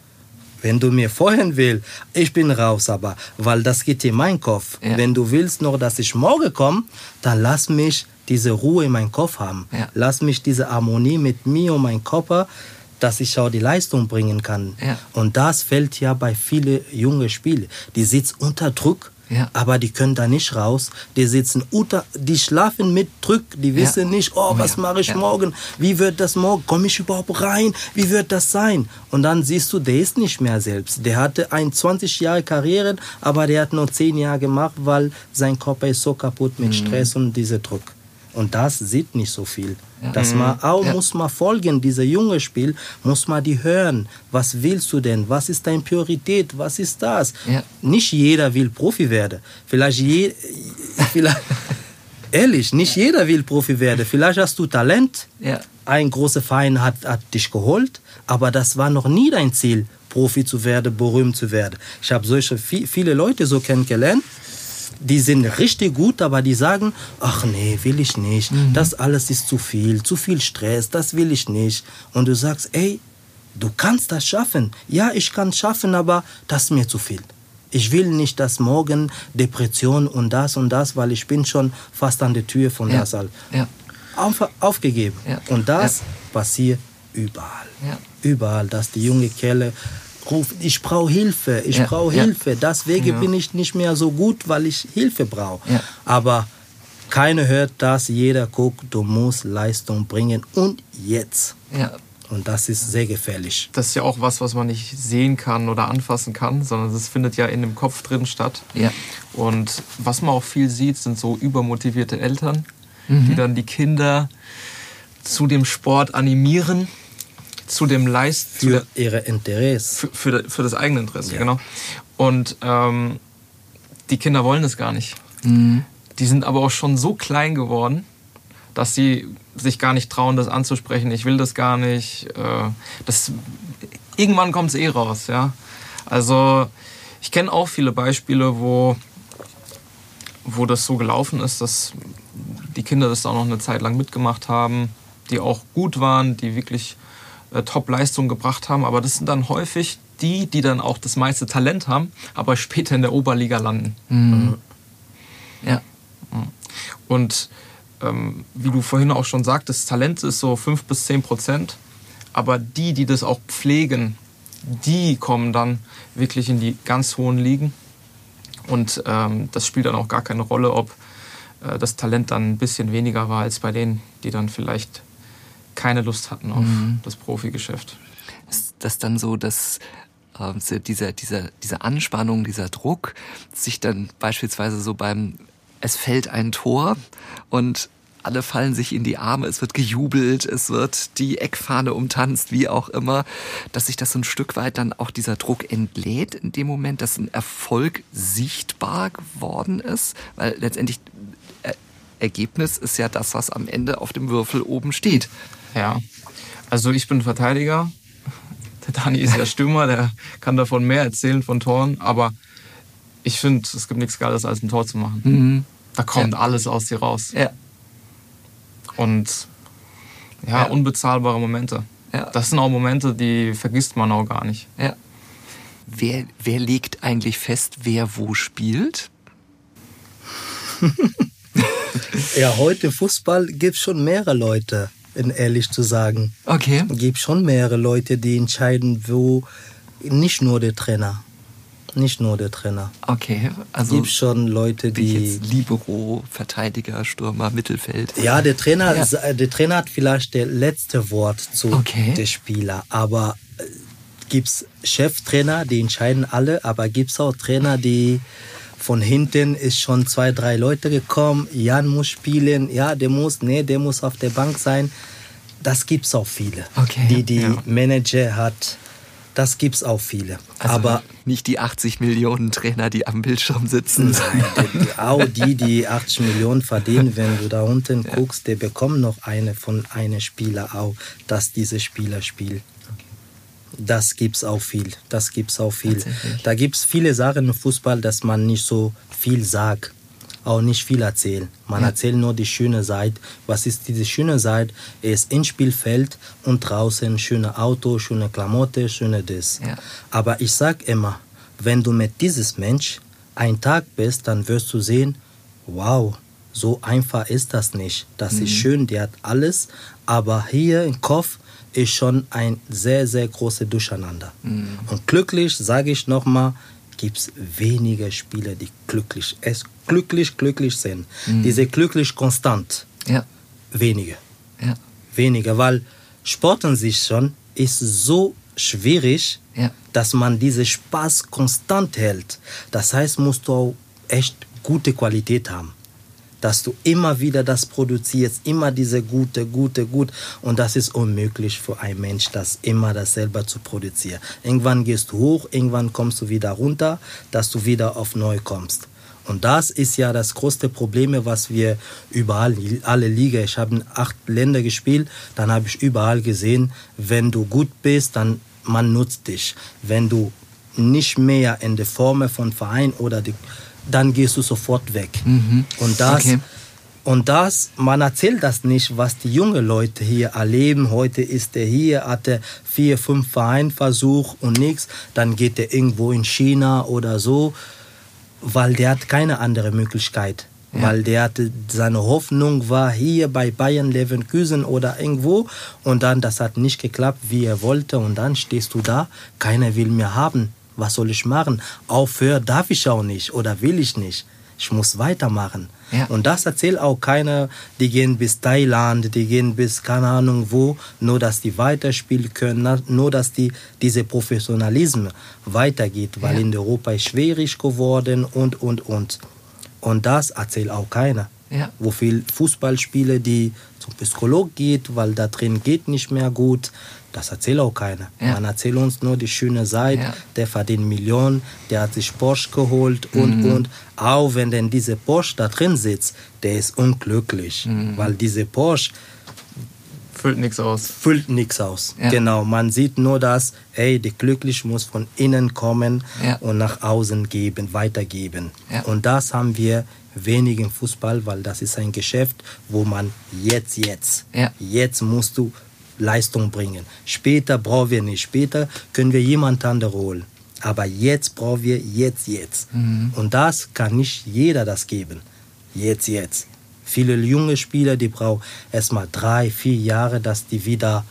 Wenn du mir vorhin willst, ich bin raus, aber weil das geht in meinen Kopf. Ja. Wenn du willst noch, dass ich morgen komme, dann lass mich diese Ruhe in meinem Kopf haben. Ja. Lass mich diese Harmonie mit mir und meinem Körper, dass ich auch die Leistung bringen kann. Ja. Und das fällt ja bei vielen jungen Spielern. Die sitzen unter Druck ja. Aber die können da nicht raus. Die sitzen unter, die schlafen mit Druck. Die wissen ja. nicht, oh, was ja. mache ich morgen? Wie wird das morgen? Komme ich überhaupt rein? Wie wird das sein? Und dann siehst du, der ist nicht mehr selbst. Der hatte ein 20 Jahre Karriere, aber der hat nur 10 Jahre gemacht, weil sein Körper ist so kaputt mit mhm. Stress und diesem Druck. Und das sieht nicht so viel. Ja. Dass man mhm. auch ja. muss man folgen, dieser junge Spiel, muss man die hören. Was willst du denn? Was ist deine Priorität? Was ist das? Ja. Nicht jeder will Profi werden. Vielleicht, je, vielleicht ehrlich, nicht jeder will Profi werden. Vielleicht hast du Talent. Ein großer Verein hat, hat dich geholt, aber das war noch nie dein Ziel, Profi zu werden, berühmt zu werden. Ich habe solche viele Leute so kennengelernt die sind richtig gut, aber die sagen, ach nee, will ich nicht. Mhm. Das alles ist zu viel, zu viel Stress, das will ich nicht. Und du sagst, ey, du kannst das schaffen. Ja, ich kann es schaffen, aber das ist mir zu viel. Ich will nicht, dass morgen Depression und das und das, weil ich bin schon fast an der Tür von ja. das halt. Ja. Auf, aufgegeben. Ja. Und das ja. passiert überall. Überall, dass die junge Kerle ruft, ich brauche Hilfe, ich ja, brauche ja. Hilfe. Deswegen ja. bin ich nicht mehr so gut, weil ich Hilfe brauche. Aber keiner hört das, jeder guckt, du musst Leistung bringen und jetzt. Und das ist sehr gefährlich. Das ist ja auch was, was man nicht sehen kann oder anfassen kann, sondern das findet ja in dem Kopf drin statt. Ja. Und was man auch viel sieht, sind so übermotivierte Eltern, mhm. die dann die Kinder zu dem Sport animieren zu dem Leist für ihre Interesse. Für, für, für, das eigene Interesse ja. genau. Und ähm, die Kinder wollen es gar nicht. Mhm. die sind aber auch schon so klein geworden dass sie sich gar nicht trauen das anzusprechen. Ich will das gar nicht äh, das irgendwann kommt es eh raus ja. Also ich kenne auch viele Beispiele wo wo das so gelaufen ist dass die Kinder das auch noch eine Zeit lang mitgemacht haben die auch gut waren die wirklich äh, Top-Leistung gebracht haben. Aber das sind dann häufig die, die dann auch das meiste Talent haben, aber später in der Oberliga landen. Mhm. Ja. Und ähm, wie du vorhin auch schon sagtest, Talent ist so 5 bis 10 Prozent. Aber die, die das auch pflegen, die kommen dann wirklich in die ganz hohen Ligen. Und ähm, das spielt dann auch gar keine Rolle, ob äh, das Talent dann ein bisschen weniger war als bei denen, die dann vielleicht keine Lust hatten auf mhm. das Profigeschäft. Ist das dann so, dass äh, dieser, dieser, diese Anspannung, dieser Druck sich dann beispielsweise so beim es fällt ein Tor und alle fallen sich in die Arme, es wird gejubelt, es wird die Eckfahne umtanzt, wie auch immer, dass sich das so ein Stück weit dann auch dieser Druck entlädt in dem Moment, dass ein Erfolg sichtbar geworden ist, weil letztendlich äh, Ergebnis ist ja das, was am Ende auf dem Würfel oben steht. Ja, also ich bin Verteidiger, der Dani ist ja Stürmer, der kann davon mehr erzählen von Toren, aber ich finde, es gibt nichts Geiles als ein Tor zu machen. Mhm. Da kommt ja. alles aus dir raus. Ja. Und ja, ja. unbezahlbare Momente. Ja. Das sind auch Momente, die vergisst man auch gar nicht. Ja. Wer, wer legt eigentlich fest, wer wo spielt? ja, heute Fußball gibt es schon mehrere Leute, ehrlich zu sagen. Okay. Es gibt schon mehrere Leute, die entscheiden, wo, nicht nur der Trainer. Nicht nur der Trainer. Okay, also gibt schon Leute, die Libero, Verteidiger, Stürmer, Mittelfeld. Ja, der Trainer, ja. der Trainer hat vielleicht das letzte Wort zu okay. der Spieler, aber äh, gibt's Cheftrainer, die entscheiden alle, aber gibt's auch Trainer, die von hinten ist schon zwei, drei Leute gekommen. Jan muss spielen, ja, der muss, nee, der muss auf der Bank sein. Das gibt's auch viele. Okay. Die die ja. Manager hat das gibt es auch viele. Also aber nicht die 80 Millionen Trainer, die am Bildschirm sitzen. Nein, auch die, die 80 Millionen verdienen, wenn du da unten ja. guckst, der bekommt noch eine von einem Spieler auch, dass diese Spieler spielt. Das gibt es auch viel. Das gibt's auch viel. Da gibt es viele Sachen im Fußball, dass man nicht so viel sagt auch nicht viel erzählen. Man ja. erzählt nur die schöne Seite. Was ist diese schöne Seite? Er ist ins Spielfeld und draußen schöne Auto, schöne Klamotte, schöne das. Ja. Aber ich sag immer, wenn du mit dieses Mensch einen Tag bist, dann wirst du sehen, wow, so einfach ist das nicht. Das mhm. ist schön, der hat alles, aber hier im Kopf ist schon ein sehr, sehr großes Durcheinander. Mhm. Und glücklich, sage ich nochmal, gibt es wenige Spieler, die glücklich, es glücklich, glücklich sind. Mhm. Diese glücklich konstant. Ja. Wenige. Ja. Wenige, weil Sport an sich schon ist so schwierig, ja. dass man diesen Spaß konstant hält. Das heißt, musst du auch echt gute Qualität haben dass du immer wieder das produzierst, immer diese gute, gute, gut. Und das ist unmöglich für einen Mensch, das immer das selber zu produzieren. Irgendwann gehst du hoch, irgendwann kommst du wieder runter, dass du wieder auf neu kommst. Und das ist ja das größte Problem, was wir überall, alle Liga, ich habe in acht Länder gespielt, dann habe ich überall gesehen, wenn du gut bist, dann man nutzt dich. Wenn du nicht mehr in der Form von Verein oder die dann gehst du sofort weg. Mhm. Und das, okay. und das, man erzählt das nicht, was die jungen Leute hier erleben. Heute ist er hier, hat er vier, fünf Versuch und nichts. Dann geht er irgendwo in China oder so, weil der hat keine andere Möglichkeit. Ja. Weil der hatte, seine Hoffnung war hier bei Bayern Leverkusen oder irgendwo und dann das hat nicht geklappt, wie er wollte und dann stehst du da, keiner will mehr haben was soll ich machen? Aufhören darf ich auch nicht oder will ich nicht. Ich muss weitermachen. Ja. Und das erzählt auch keiner, die gehen bis Thailand, die gehen bis keine Ahnung wo, nur dass die weiterspielen können, nur dass die, diese Professionalismus weitergeht, weil ja. in Europa ist schwierig geworden und, und, und. Und das erzählt auch keiner. Ja. Wo viele Fußballspiele, die zum Psycholog geht, weil da drin geht nicht mehr gut. Das erzählt auch keiner. Ja. Man erzählt uns nur die schöne Seite, ja. der verdient Millionen, der hat sich Porsche geholt und, mhm. und. Auch wenn denn diese Porsche da drin sitzt, der ist unglücklich, mhm. weil diese Porsche füllt nichts aus. Füllt nichts aus. Ja. Genau, man sieht nur das, ey, der glücklich muss von innen kommen und nach außen geben, weitergeben. Und das haben wir wenig im Fußball, weil das ist ein Geschäft, wo man jetzt, jetzt, jetzt musst du Leistung bringen. Später brauchen wir nicht. Später können wir jemand anderen holen. Aber jetzt brauchen wir jetzt, jetzt. Mhm. Und das kann nicht jeder das geben. Jetzt, jetzt. Viele junge Spieler, die brauchen erstmal drei, vier Jahre, dass die wieder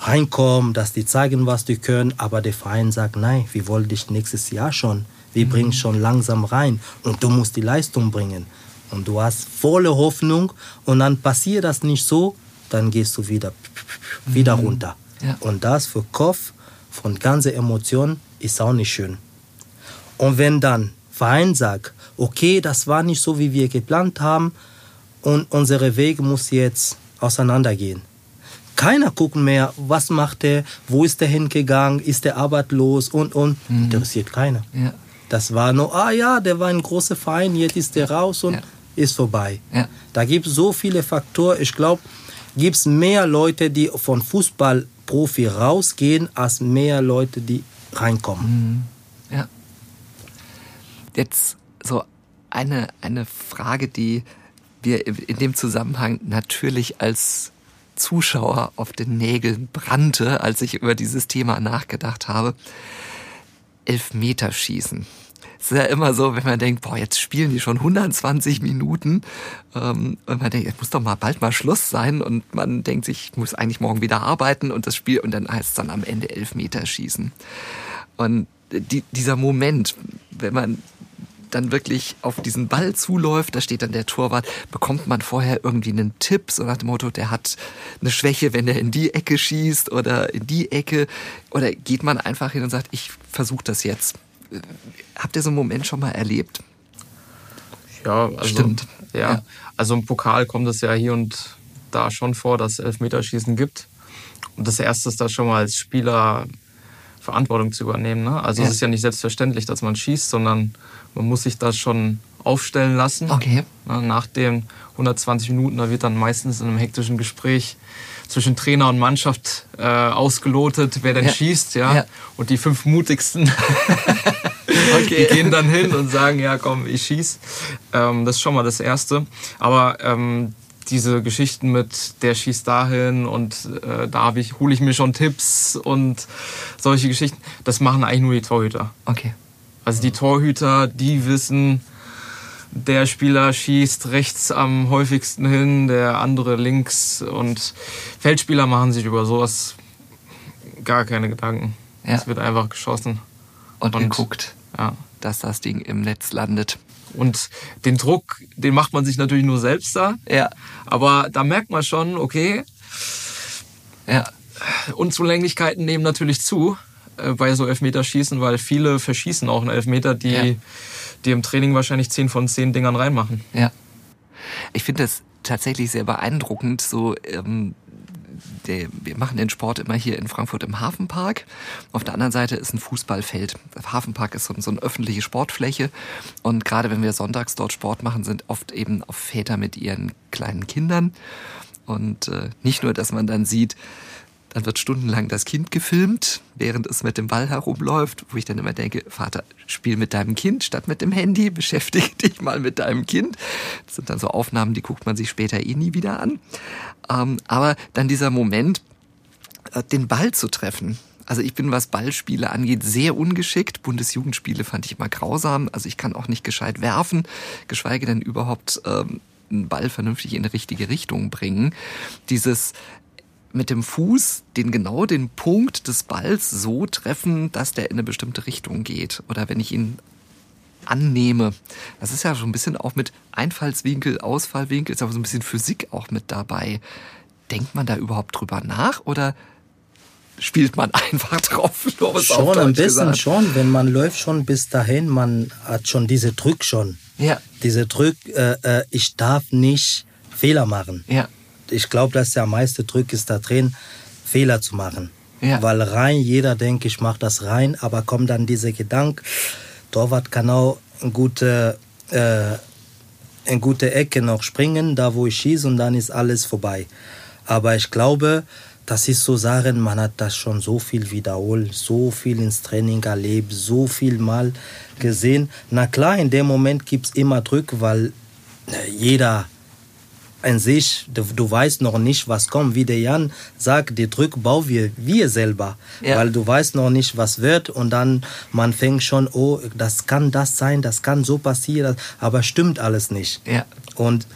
reinkommen, dass die zeigen, was die können. Aber der Verein sagt, nein, wir wollen dich nächstes Jahr schon. Wir mhm. bringen schon langsam rein und du musst die Leistung bringen. Und du hast volle Hoffnung und dann passiert das nicht so, dann gehst du wieder, wieder mhm. runter. Ja. Und das für Kopf von ganzer Emotion ist auch nicht schön. Und wenn dann Verein sagt, okay, das war nicht so, wie wir geplant haben und unsere Wege muss jetzt auseinandergehen. Keiner guckt mehr, was macht er, wo ist er hingegangen, ist er arbeitslos und und. Mhm. Interessiert keiner. Ja. Das war nur, ah ja, der war ein großer Verein, jetzt ist der raus und ja. ist vorbei. Ja. Da gibt es so viele Faktoren. Ich glaube, gibt es mehr Leute, die von Fußballprofi rausgehen, als mehr Leute, die reinkommen. Mhm. Ja. Jetzt so eine, eine Frage, die wir in dem Zusammenhang natürlich als Zuschauer auf den Nägeln brannte, als ich über dieses Thema nachgedacht habe. Elfmeterschießen. Es ist ja immer so, wenn man denkt, boah, jetzt spielen die schon 120 Minuten ähm, und man denkt, es muss doch mal bald mal Schluss sein und man denkt sich, ich muss eigentlich morgen wieder arbeiten und das Spiel und dann heißt es dann am Ende Elfmeterschießen. Und die, dieser Moment, wenn man dann wirklich auf diesen Ball zuläuft, da steht dann der Torwart, bekommt man vorher irgendwie einen Tipp, so nach dem Motto, der hat eine Schwäche, wenn er in die Ecke schießt oder in die Ecke, oder geht man einfach hin und sagt, ich versuche das jetzt. Habt ihr so einen Moment schon mal erlebt? Ja, also, stimmt. Ja, ja. also im Pokal kommt es ja hier und da schon vor, dass es Elfmeterschießen gibt. Und das erste ist da schon mal als Spieler Verantwortung zu übernehmen. Ne? Also ja. es ist ja nicht selbstverständlich, dass man schießt, sondern man muss sich das schon aufstellen lassen. Okay. Nach den 120 Minuten, da wird dann meistens in einem hektischen Gespräch zwischen Trainer und Mannschaft äh, ausgelotet, wer denn ja. schießt, ja? ja. Und die fünf mutigsten, okay. die gehen dann hin und sagen, ja komm, ich schieß. Ähm, das ist schon mal das Erste. Aber ähm, diese Geschichten mit der schießt dahin und äh, da ich, hole ich mir schon Tipps und solche Geschichten, das machen eigentlich nur die Torhüter. Okay. Also die Torhüter, die wissen, der Spieler schießt rechts am häufigsten hin, der andere links und Feldspieler machen sich über sowas gar keine Gedanken. Ja. Es wird einfach geschossen. Und, und geguckt, ja. dass das Ding im Netz landet. Und den Druck, den macht man sich natürlich nur selbst da. Ja. Aber da merkt man schon, okay, ja. Unzulänglichkeiten nehmen natürlich zu äh, bei so Elfmeterschießen, weil viele verschießen auch einen Elfmeter, die, ja. Die im Training wahrscheinlich zehn von zehn Dingern reinmachen. Ja. Ich finde das tatsächlich sehr beeindruckend, so ähm, wir machen den Sport immer hier in Frankfurt im Hafenpark. Auf der anderen Seite ist ein Fußballfeld. Der Hafenpark ist so, so eine öffentliche Sportfläche. Und gerade wenn wir sonntags dort Sport machen, sind oft eben auch Väter mit ihren kleinen Kindern. Und äh, nicht nur, dass man dann sieht, dann wird stundenlang das Kind gefilmt, während es mit dem Ball herumläuft, wo ich dann immer denke, Vater, spiel mit deinem Kind statt mit dem Handy, beschäftige dich mal mit deinem Kind. Das sind dann so Aufnahmen, die guckt man sich später eh nie wieder an. Ähm, aber dann dieser Moment, äh, den Ball zu treffen. Also ich bin, was Ballspiele angeht, sehr ungeschickt. Bundesjugendspiele fand ich immer grausam. Also ich kann auch nicht gescheit werfen, geschweige denn überhaupt ähm, einen Ball vernünftig in die richtige Richtung bringen. Dieses mit dem Fuß den genau den Punkt des Balls so treffen, dass der in eine bestimmte Richtung geht. Oder wenn ich ihn annehme. Das ist ja schon ein bisschen auch mit Einfallswinkel, Ausfallwinkel, ist aber so ein bisschen Physik auch mit dabei. Denkt man da überhaupt drüber nach oder spielt man einfach drauf? schon ein bisschen gesagt. schon, wenn man läuft schon bis dahin, man hat schon diese Drück schon. Ja. Diese Drück, äh, äh, ich darf nicht Fehler machen. Ja ich glaube, dass der meiste Druck ist da drin, Fehler zu machen. Ja. Weil rein, jeder denkt, ich mache das rein, aber kommt dann dieser Gedanke, Torwart kann auch eine gute, äh, eine gute Ecke noch springen, da wo ich schieße und dann ist alles vorbei. Aber ich glaube, das ist so Sachen, man hat das schon so viel wiederholt, so viel ins Training erlebt, so viel mal gesehen. Na klar, in dem Moment gibt es immer Druck, weil äh, jeder an sich, du, du, weißt noch nicht, was kommt. Wie der Jan sagt, die Druck bauen wir, wir selber. Ja. Weil du weißt noch nicht, was wird. Und dann, man fängt schon, oh, das kann das sein, das kann so passieren. Aber stimmt alles nicht. Ja. Und,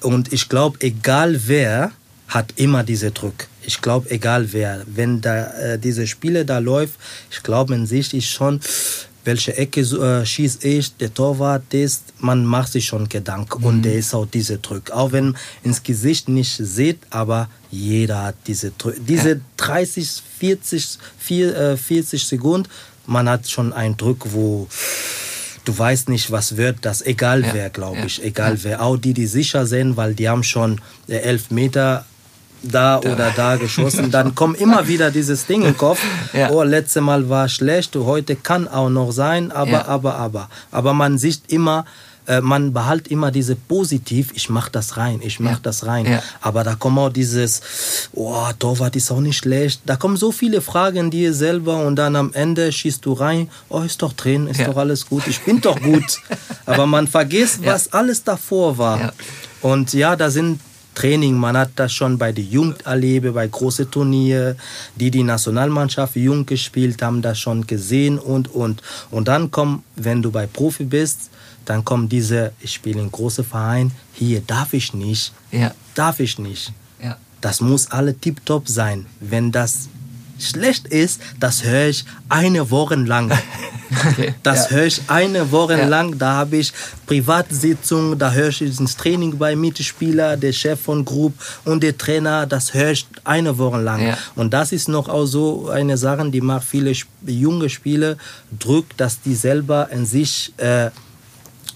und ich glaube, egal wer, hat immer diese Druck. Ich glaube, egal wer, wenn da äh, diese Spiele da läuft, ich glaube in sich ist schon, welche Ecke äh, schießt ich, der Torwart ist, man macht sich schon Gedanken mhm. und der ist auch diese Druck. Auch wenn ins Gesicht nicht sieht, aber jeder hat diese Druck. Diese ja. 30, 40, 4, 40 Sekunden, man hat schon einen Druck, wo du weißt nicht, was wird das, egal ja. wer, glaube ich, egal wer. Auch die, die sicher sind, weil die haben schon äh, elf Meter da, da, oder da geschossen. Dann kommt immer wieder dieses Ding im Kopf. Ja. Oh, letztes Mal war schlecht, heute kann auch noch sein, aber, ja. aber, aber. Aber man sieht immer, äh, man behält immer diese positiv, ich mach das rein, ich mach ja. das rein. Aber da kommt auch dieses, oh, Torwart ist auch nicht schlecht. Da kommen so viele Fragen dir selber und dann am Ende schießt du rein, oh, ist doch drin, ist doch alles gut, ich bin doch gut. Aber man vergisst, was alles davor war. Und ja, da sind Training. Man hat das schon bei der Jugend erlebt, bei großen Turnieren, die die Nationalmannschaft jung gespielt haben, das schon gesehen und, und. Und dann kommt, wenn du bei Profi bist, dann kommt diese, ich spiele in großen Verein, hier darf ich nicht, ja. darf ich nicht. Ja. Das muss alle tiptop sein. Wenn das schlecht ist, das höre ich eine Woche lang. Okay. Das ja. höre ich eine Woche ja. lang. Da habe ich Privatsitzungen, da höre ich ins Training bei Mitspieler, der Chef von Group und der Trainer. Das höre ich eine Woche lang. Ja. Und das ist noch auch so eine Sache, die macht viele junge Spieler drückt, dass die selber in sich äh,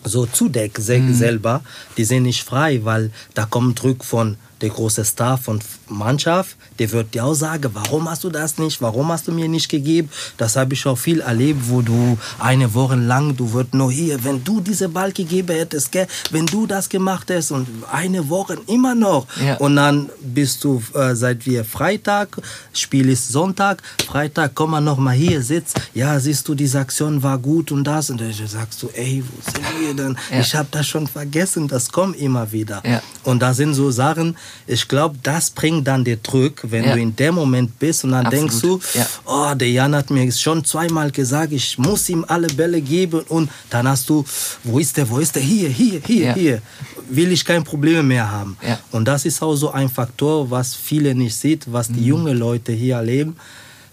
so zudecken mhm. selber. Die sind nicht frei, weil da kommt Druck von der große Star von Mannschaft, der wird dir auch sagen, warum hast du das nicht, warum hast du mir nicht gegeben. Das habe ich auch viel erlebt, wo du eine Woche lang, du wirst nur hier, wenn du diese Ball gegeben hättest, gell, wenn du das gemacht hast und eine Woche immer noch. Ja. Und dann bist du, äh, seit wir Freitag, Spiel ist Sonntag, Freitag, komm mal noch mal hier, sitz, ja, siehst du, diese Aktion war gut und das. Und dann sagst du, ey, wo sind wir denn? Ja. Ich habe das schon vergessen, das kommt immer wieder. Ja. Und da sind so Sachen, ich glaube, das bringt dann den Druck, wenn ja. du in dem Moment bist und dann Absolut. denkst du, ja. oh, der Jan hat mir schon zweimal gesagt, ich muss ihm alle Bälle geben und dann hast du, wo ist der, wo ist der, hier, hier, hier, ja. hier, will ich kein Problem mehr haben. Und das ist auch so ein Faktor, was viele nicht sieht, was die mhm. jungen Leute hier erleben.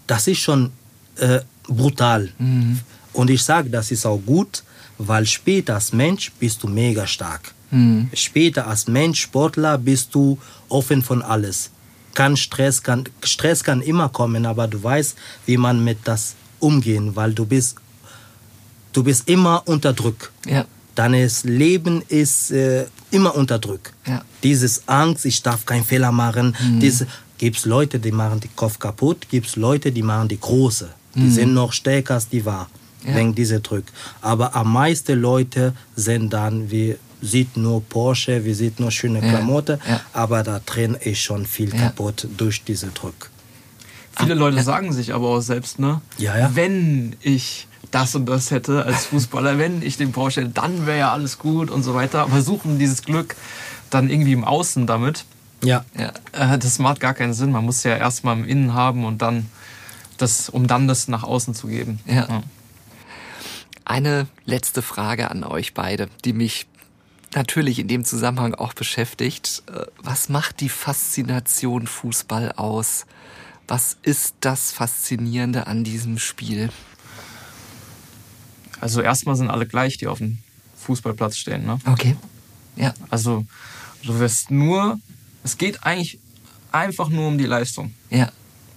Das ist schon äh, brutal. Mhm. Und ich sage, das ist auch gut, weil später als Mensch bist du mega stark. Mhm. Später als Mensch, Sportler, bist du offen von alles. Kann Stress, kann, Stress kann immer kommen, aber du weißt, wie man mit das umgehen, weil du bist, du bist immer unter Druck. Ja. Dein Leben ist äh, immer unter Druck. Ja. Dieses Angst, ich darf keinen Fehler machen. Mhm. gibt es Leute, die machen den Kopf kaputt, gibt es Leute, die machen die große. Die mhm. sind noch stärker als die war, ja. wegen dieser Druck. Aber am meisten Leute sind dann wie sieht nur Porsche, wir sieht nur schöne Klamotten, ja, ja. aber da drin ist schon viel ja. kaputt durch diesen Druck. Viele Ach, Leute sagen sich aber auch selbst, ne? Ja, ja. Wenn ich das und das hätte als Fußballer, wenn ich den Porsche hätte, dann wäre ja alles gut und so weiter. Aber suchen dieses Glück dann irgendwie im Außen damit. Ja. ja. Äh, das macht gar keinen Sinn. Man muss ja erstmal im Innen haben und dann das, um dann das nach außen zu geben. Ja. ja. Eine letzte Frage an euch beide, die mich natürlich in dem Zusammenhang auch beschäftigt. Äh, was macht die Faszination Fußball aus? Was ist das Faszinierende an diesem Spiel? Also erstmal sind alle gleich, die auf dem Fußballplatz stehen. Ne? Okay. Ja. Also du wirst nur, es geht eigentlich einfach nur um die Leistung. Ja.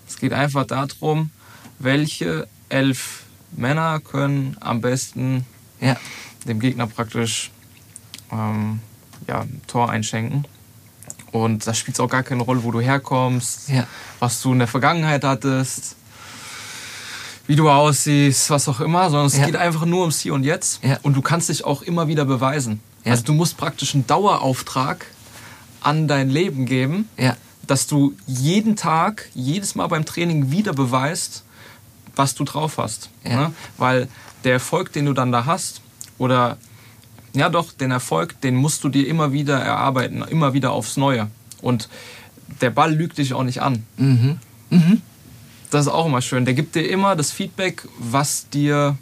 Es geht einfach darum, welche elf Männer können am besten ja. dem Gegner praktisch ähm, ja, Tor einschenken. Und da spielt es auch gar keine Rolle, wo du herkommst, ja. was du in der Vergangenheit hattest, wie du aussiehst, was auch immer, sondern es ja. geht einfach nur ums Hier und Jetzt. Ja. Und du kannst dich auch immer wieder beweisen. Also du musst praktisch einen Dauerauftrag an dein Leben geben, dass du jeden Tag, jedes Mal beim Training wieder beweist, was du drauf hast. Ne? Weil der Erfolg, den du dann da hast, oder ja doch, den Erfolg, den musst du dir immer wieder erarbeiten, immer wieder aufs Neue. Und der Ball lügt dich auch nicht an. Mhm. Mhm. Das ist auch immer schön. Der gibt dir immer das Feedback, was dir,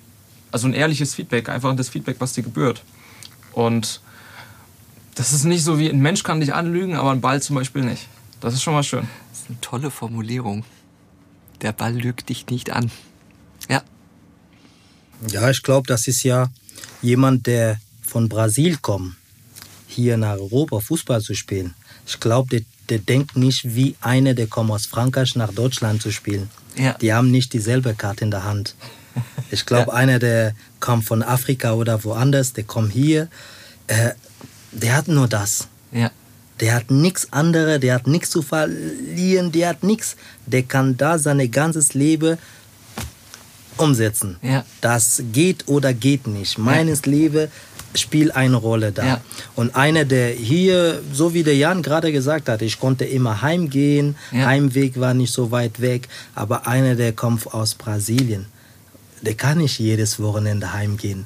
also ein ehrliches Feedback, einfach das Feedback, was dir gebührt. Und Das ist nicht so wie ein Mensch kann dich anlügen, aber ein Ball zum Beispiel nicht. Das ist schon mal schön. Das ist eine tolle Formulierung. Der Ball lügt dich nicht an. Ja. Ja, ich glaube, das ist ja jemand, der von Brasil kommt, hier nach Europa Fußball zu spielen. Ich glaube, der, der denkt nicht wie einer, der kommt aus Frankreich nach Deutschland zu spielen. Ja. Die haben nicht dieselbe Karte in der Hand. Ich glaube, ja. einer, der kommt von Afrika oder woanders, der kommt hier, äh, der hat nur das. Ja. Der hat nichts anderes, der hat nichts zu verlieren, der hat nichts. Der kann da sein ganzes Leben umsetzen. Ja. Das geht oder geht nicht. Meines ja. Leben spielt eine Rolle da. Ja. Und einer, der hier, so wie der Jan gerade gesagt hat, ich konnte immer heimgehen, ja. Heimweg war nicht so weit weg, aber einer, der kommt aus Brasilien, der kann nicht jedes Wochenende heimgehen.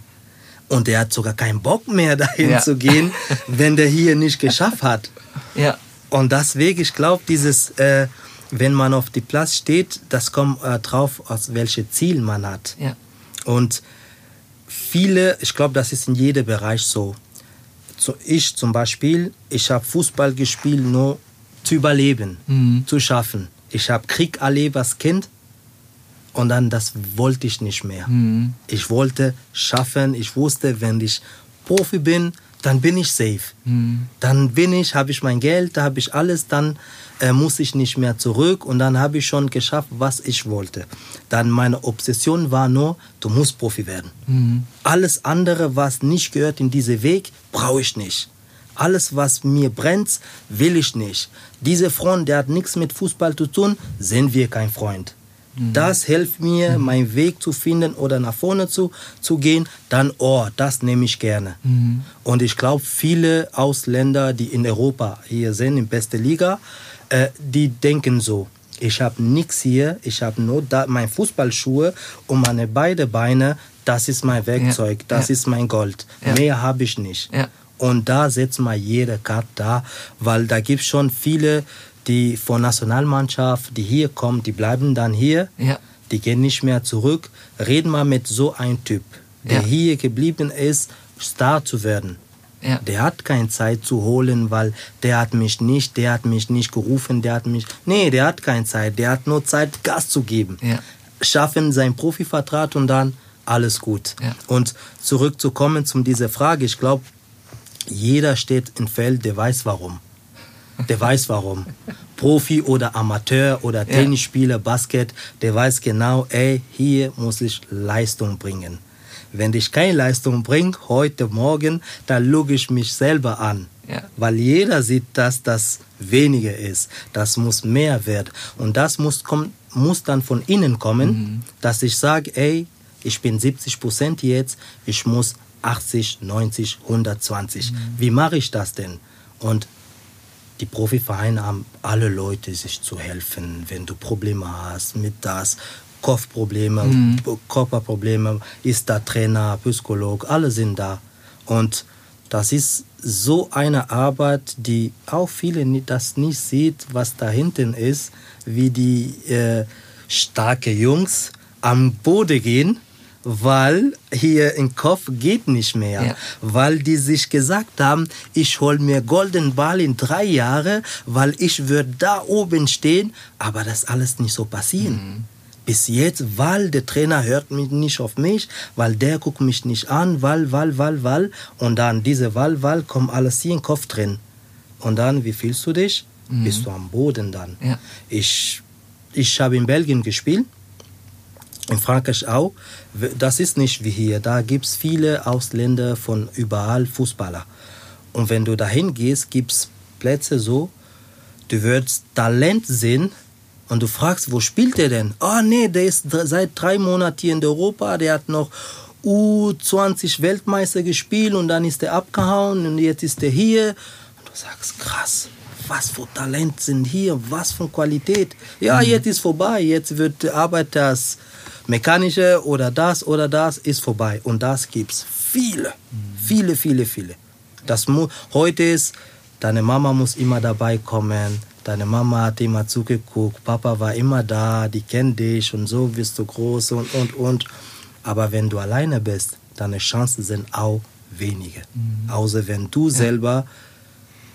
Und der hat sogar keinen Bock mehr, dahin ja. zu gehen, wenn der hier nicht geschafft hat. Ja. Und deswegen, ich glaube, dieses, äh, wenn man auf die Platz steht, das kommt äh, drauf, aus welchem Ziel man hat. Ja. Und viele, ich glaube, das ist in jedem Bereich so. so ich zum Beispiel, ich habe Fußball gespielt, nur zu überleben, mhm. zu schaffen. Ich habe Krieg erlebt als Kind und dann, das wollte ich nicht mehr. Mhm. Ich wollte schaffen. Ich wusste, wenn ich Profi bin, dann bin ich safe. Mhm. Dann bin ich, habe ich mein Geld, da habe ich alles, dann äh, muss ich nicht mehr zurück und dann habe ich schon geschafft, was ich wollte. Dann meine Obsession war nur, du musst Profi werden. Mhm. Alles andere, was nicht gehört in diesen Weg, brauche ich nicht. Alles, was mir brennt, will ich nicht. Dieser Freund, der hat nichts mit Fußball zu tun, sind wir kein Freund. Mhm. Das hilft mir, mhm. meinen Weg zu finden oder nach vorne zu, zu gehen. Dann, oh, das nehme ich gerne. Mhm. Und ich glaube, viele Ausländer, die in Europa hier sind, in beste Liga, äh, die denken so. Ich habe nichts hier, ich habe nur da, meine Fußballschuhe und meine beiden Beine. Das ist mein Werkzeug, ja. das ja. ist mein Gold. Ja. Mehr habe ich nicht. Und da setzt man jede Karte da, weil da gibt es schon viele die von Nationalmannschaft, die hier kommen, die bleiben dann hier. Die gehen nicht mehr zurück. Reden wir mit so einem Typ, der hier geblieben ist, Star zu werden. Ja. Der hat keine Zeit zu holen, weil der hat mich nicht, der hat mich nicht gerufen, der hat mich. Nee, der hat keine Zeit. Der hat nur Zeit, Gas zu geben. Ja. Schaffen seinen Profivertrag und dann alles gut. Ja. Und zurückzukommen zu dieser Frage, ich glaube, jeder steht im Feld, der weiß warum der weiß warum. Profi oder Amateur oder Tennisspieler, Basket, der weiß genau, ey, hier muss ich Leistung bringen. Wenn ich keine Leistung bringe, heute Morgen, dann lüge ich mich selber an. Ja. Weil jeder sieht, dass das weniger ist. Das muss mehr werden. Und das muss, kommt, muss dann von innen kommen, mhm. dass ich sage, ey, ich bin 70 Prozent jetzt, ich muss 80, 90, 120. Mhm. Wie mache ich das denn? Und die Profivereine haben alle Leute, sich zu helfen, wenn du Probleme hast mit das, Kopfprobleme, mhm. Körperprobleme, ist da Trainer, Psychologe, alle sind da. Und das ist so eine Arbeit, die auch viele das nicht sieht, was da hinten ist, wie die äh, starke Jungs am Boden gehen weil hier im Kopf geht nicht mehr, ja. weil die sich gesagt haben, ich hol mir Golden Ball in drei Jahren, weil ich würde da oben stehen, aber das alles nicht so passieren. Mhm. Bis jetzt, weil der Trainer hört mich nicht auf mich, weil der guckt mich nicht an, weil, weil, weil, weil. Und dann diese Wahl, weil, kommt alles hier im Kopf drin. Und dann, wie fühlst du dich? Mhm. Bist du am Boden dann. Ja. Ich, ich habe in Belgien gespielt in Frankreich auch. Das ist nicht wie hier. Da gibt es viele Ausländer von überall Fußballer. Und wenn du dahin gehst, gibt es Plätze so, du wirst Talent sehen und du fragst, wo spielt er denn? Oh nee, der ist seit drei Monaten hier in Europa, der hat noch U20 Weltmeister gespielt und dann ist er abgehauen und jetzt ist er hier. Und du sagst, krass, was für Talent sind hier, was für Qualität. Ja, mhm. jetzt ist vorbei, jetzt wird Arbeit das mechanische oder das oder das ist vorbei. Und das gibt es viele, viele, viele, viele. Das heute ist, deine Mama muss immer dabei kommen. Deine Mama hat immer zugeguckt, Papa war immer da, die kennt dich und so wirst du groß und und und. Aber wenn du alleine bist, deine Chancen sind auch wenige. Mhm. Außer wenn du ja. selber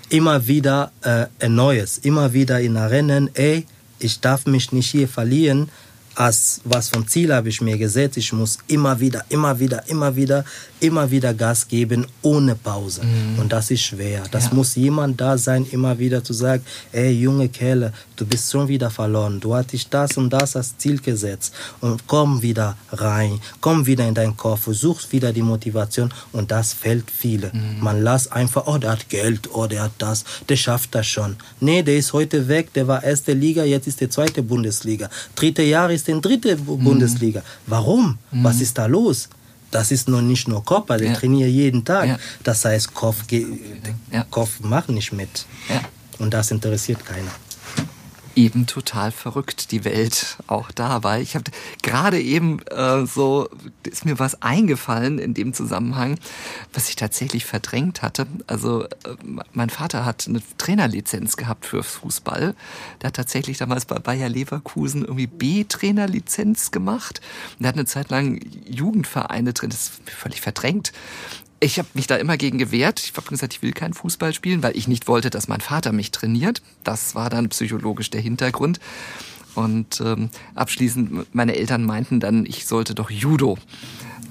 immer wieder äh, ein neues, immer wieder in Rennen, ey, ich darf mich nicht hier verlieren, als was vom Ziel habe ich mir gesetzt. Ich muss immer wieder, immer wieder, immer wieder, immer wieder Gas geben, ohne Pause. Mhm. Und das ist schwer. Das ja. muss jemand da sein, immer wieder zu sagen, ey, junge Kerle, du bist schon wieder verloren. Du hattest das und das als Ziel gesetzt. Und komm wieder rein, komm wieder in deinen Kopf, versuch wieder die Motivation. Und das fällt viele. Mhm. Man lässt einfach, oh, der hat Geld, oh, der hat das, der schafft das schon. Nee, der ist heute weg, der war erste Liga, jetzt ist der zweite Bundesliga. Dritte Jahr ist in dritte mhm. Bundesliga. Warum? Mhm. Was ist da los? Das ist noch nicht nur Körper, der ja. trainiert jeden Tag. Ja. Das heißt, Kopf, ja. Kopf macht nicht mit. Und das interessiert keiner eben total verrückt, die Welt auch da, weil ich habe gerade eben äh, so, ist mir was eingefallen in dem Zusammenhang, was ich tatsächlich verdrängt hatte. Also äh, mein Vater hat eine Trainerlizenz gehabt für Fußball. Der hat tatsächlich damals bei Bayer Leverkusen irgendwie B-Trainerlizenz gemacht. Und der hat eine Zeit lang Jugendvereine drin, das ist völlig verdrängt ich habe mich da immer gegen gewehrt. Ich habe gesagt, ich will keinen Fußball spielen, weil ich nicht wollte, dass mein Vater mich trainiert. Das war dann psychologisch der Hintergrund. Und ähm, abschließend, meine Eltern meinten dann, ich sollte doch Judo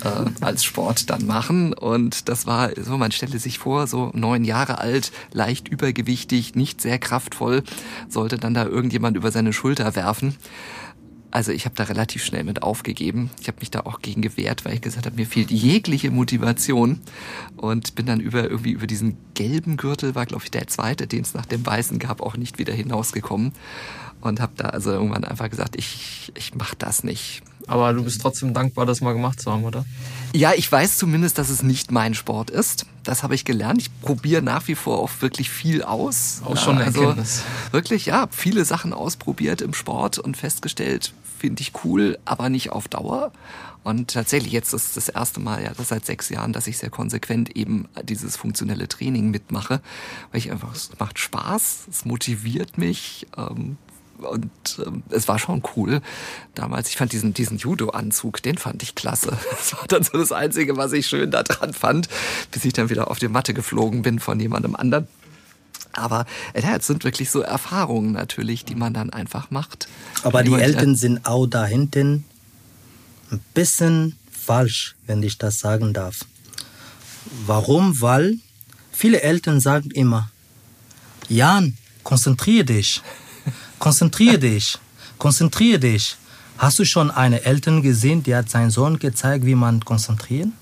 äh, als Sport dann machen. Und das war so, man stelle sich vor, so neun Jahre alt, leicht übergewichtig, nicht sehr kraftvoll, sollte dann da irgendjemand über seine Schulter werfen. Also ich habe da relativ schnell mit aufgegeben. Ich habe mich da auch gegen gewehrt, weil ich gesagt habe, mir fehlt jegliche Motivation und bin dann über irgendwie über diesen gelben Gürtel war glaube ich der zweite, den es nach dem weißen gab, auch nicht wieder hinausgekommen und habe da also irgendwann einfach gesagt, ich ich mache das nicht. Aber du bist trotzdem dankbar, das mal gemacht zu haben, oder? Ja, ich weiß zumindest, dass es nicht mein Sport ist. Das habe ich gelernt. Ich probiere nach wie vor auch wirklich viel aus. Auch schon eine also, Erkenntnis. Wirklich, ja, viele Sachen ausprobiert im Sport und festgestellt, finde ich cool, aber nicht auf Dauer. Und tatsächlich jetzt ist das erste Mal, ja, das seit sechs Jahren, dass ich sehr konsequent eben dieses funktionelle Training mitmache, weil ich einfach, es macht Spaß, es motiviert mich, ähm, und ähm, es war schon cool damals. Ich fand diesen, diesen Judo-Anzug, den fand ich klasse. Das war dann so das Einzige, was ich schön daran fand, bis ich dann wieder auf die Matte geflogen bin von jemandem anderen. Aber ja, es sind wirklich so Erfahrungen natürlich, die man dann einfach macht. Aber die Eltern sind auch da hinten ein bisschen falsch, wenn ich das sagen darf. Warum? Weil viele Eltern sagen immer, Jan, konzentriere dich, konzentriere dich, konzentriere dich. Hast du schon eine Eltern gesehen, die hat seinen Sohn gezeigt, wie man konzentrieren?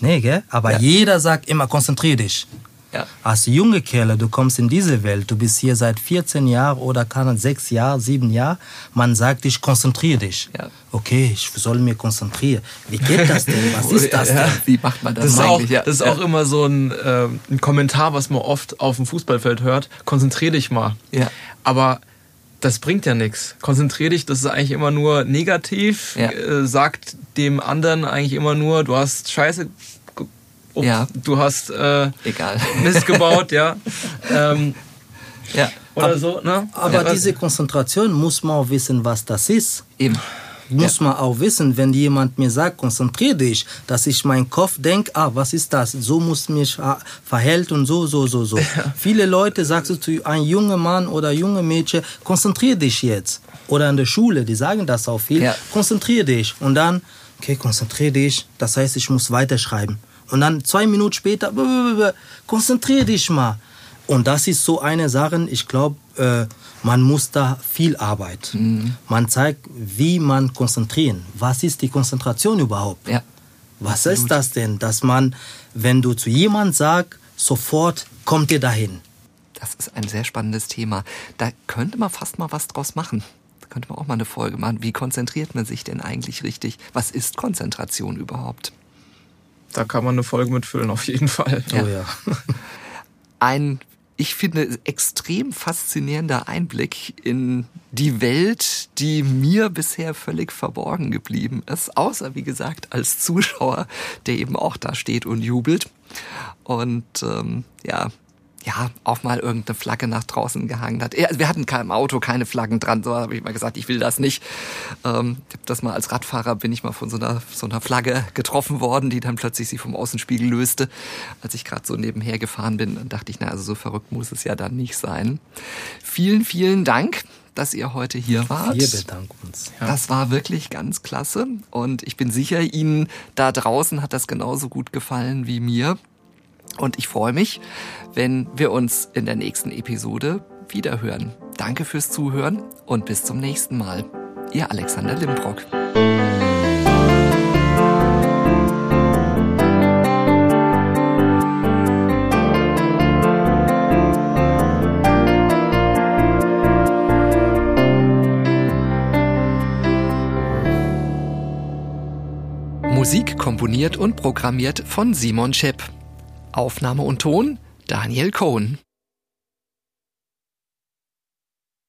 Nee, gell? Aber ja. jeder sagt immer, konzentriere dich. Ja. Als junge Kerle, du kommst in diese Welt, du bist hier seit 14 Jahren oder kann sechs Jahre, sieben Jahre, man sagt dich, konzentriere dich. Ja. Okay, ich soll mich konzentrieren. Wie geht das denn? Was ist das denn? Wie macht man das, das eigentlich? Auch, das ist auch immer so ein, äh, ein Kommentar, was man oft auf dem Fußballfeld hört. Konzentriere dich mal. Ja. Aber das bringt ja nichts. Konzentriere dich, das ist eigentlich immer nur negativ. Ja. Äh, sagt dem anderen eigentlich immer nur, du hast Scheiße oh, ja. du hast äh, Egal. Mist gebaut, ja. ähm, ja. Oder aber, so, ne? Aber ja, diese Konzentration muss man auch wissen, was das ist. Eben. Muss ja. man auch wissen, wenn jemand mir sagt, konzentriere dich, dass ich meinen Kopf denke, ah, was ist das? So muss mich verhält und so, so, so, so. Ja. Viele Leute sagst du zu einem jungen Mann oder junge Mädchen, konzentriere dich jetzt. Oder in der Schule, die sagen das auch viel, ja. konzentriere dich. Und dann, okay, konzentriere dich, das heißt, ich muss weiterschreiben. Und dann zwei Minuten später, konzentriere dich mal. Und das ist so eine Sache, ich glaube, äh, man muss da viel arbeiten. Mhm. Man zeigt, wie man konzentrieren. Was ist die Konzentration überhaupt? Ja. Was Absolut. ist das denn, dass man, wenn du zu jemand sagst, sofort kommt ihr dahin? Das ist ein sehr spannendes Thema. Da könnte man fast mal was draus machen. Da könnte man auch mal eine Folge machen. Wie konzentriert man sich denn eigentlich richtig? Was ist Konzentration überhaupt? Da kann man eine Folge mitfüllen, auf jeden Fall. Ja. Oh ja. Ein, ich finde, extrem faszinierender Einblick in die Welt, die mir bisher völlig verborgen geblieben ist, außer wie gesagt als Zuschauer, der eben auch da steht und jubelt. Und ähm, ja, ja, auch mal irgendeine Flagge nach draußen gehangen hat. Wir hatten kein Auto, keine Flaggen dran, so habe ich mal gesagt, ich will das nicht. Ähm, ich hab das mal als Radfahrer bin ich mal von so einer, so einer Flagge getroffen worden, die dann plötzlich sich vom Außenspiegel löste. Als ich gerade so nebenher gefahren bin, dann dachte ich, na, also so verrückt muss es ja dann nicht sein. Vielen, vielen Dank dass ihr heute hier wart. Wir bedanken uns. Ja. Das war wirklich ganz klasse und ich bin sicher, Ihnen da draußen hat das genauso gut gefallen wie mir. Und ich freue mich, wenn wir uns in der nächsten Episode wiederhören. Danke fürs Zuhören und bis zum nächsten Mal. Ihr Alexander Limbrock. Musik komponiert und programmiert von Simon Schepp. Aufnahme und Ton Daniel Cohn.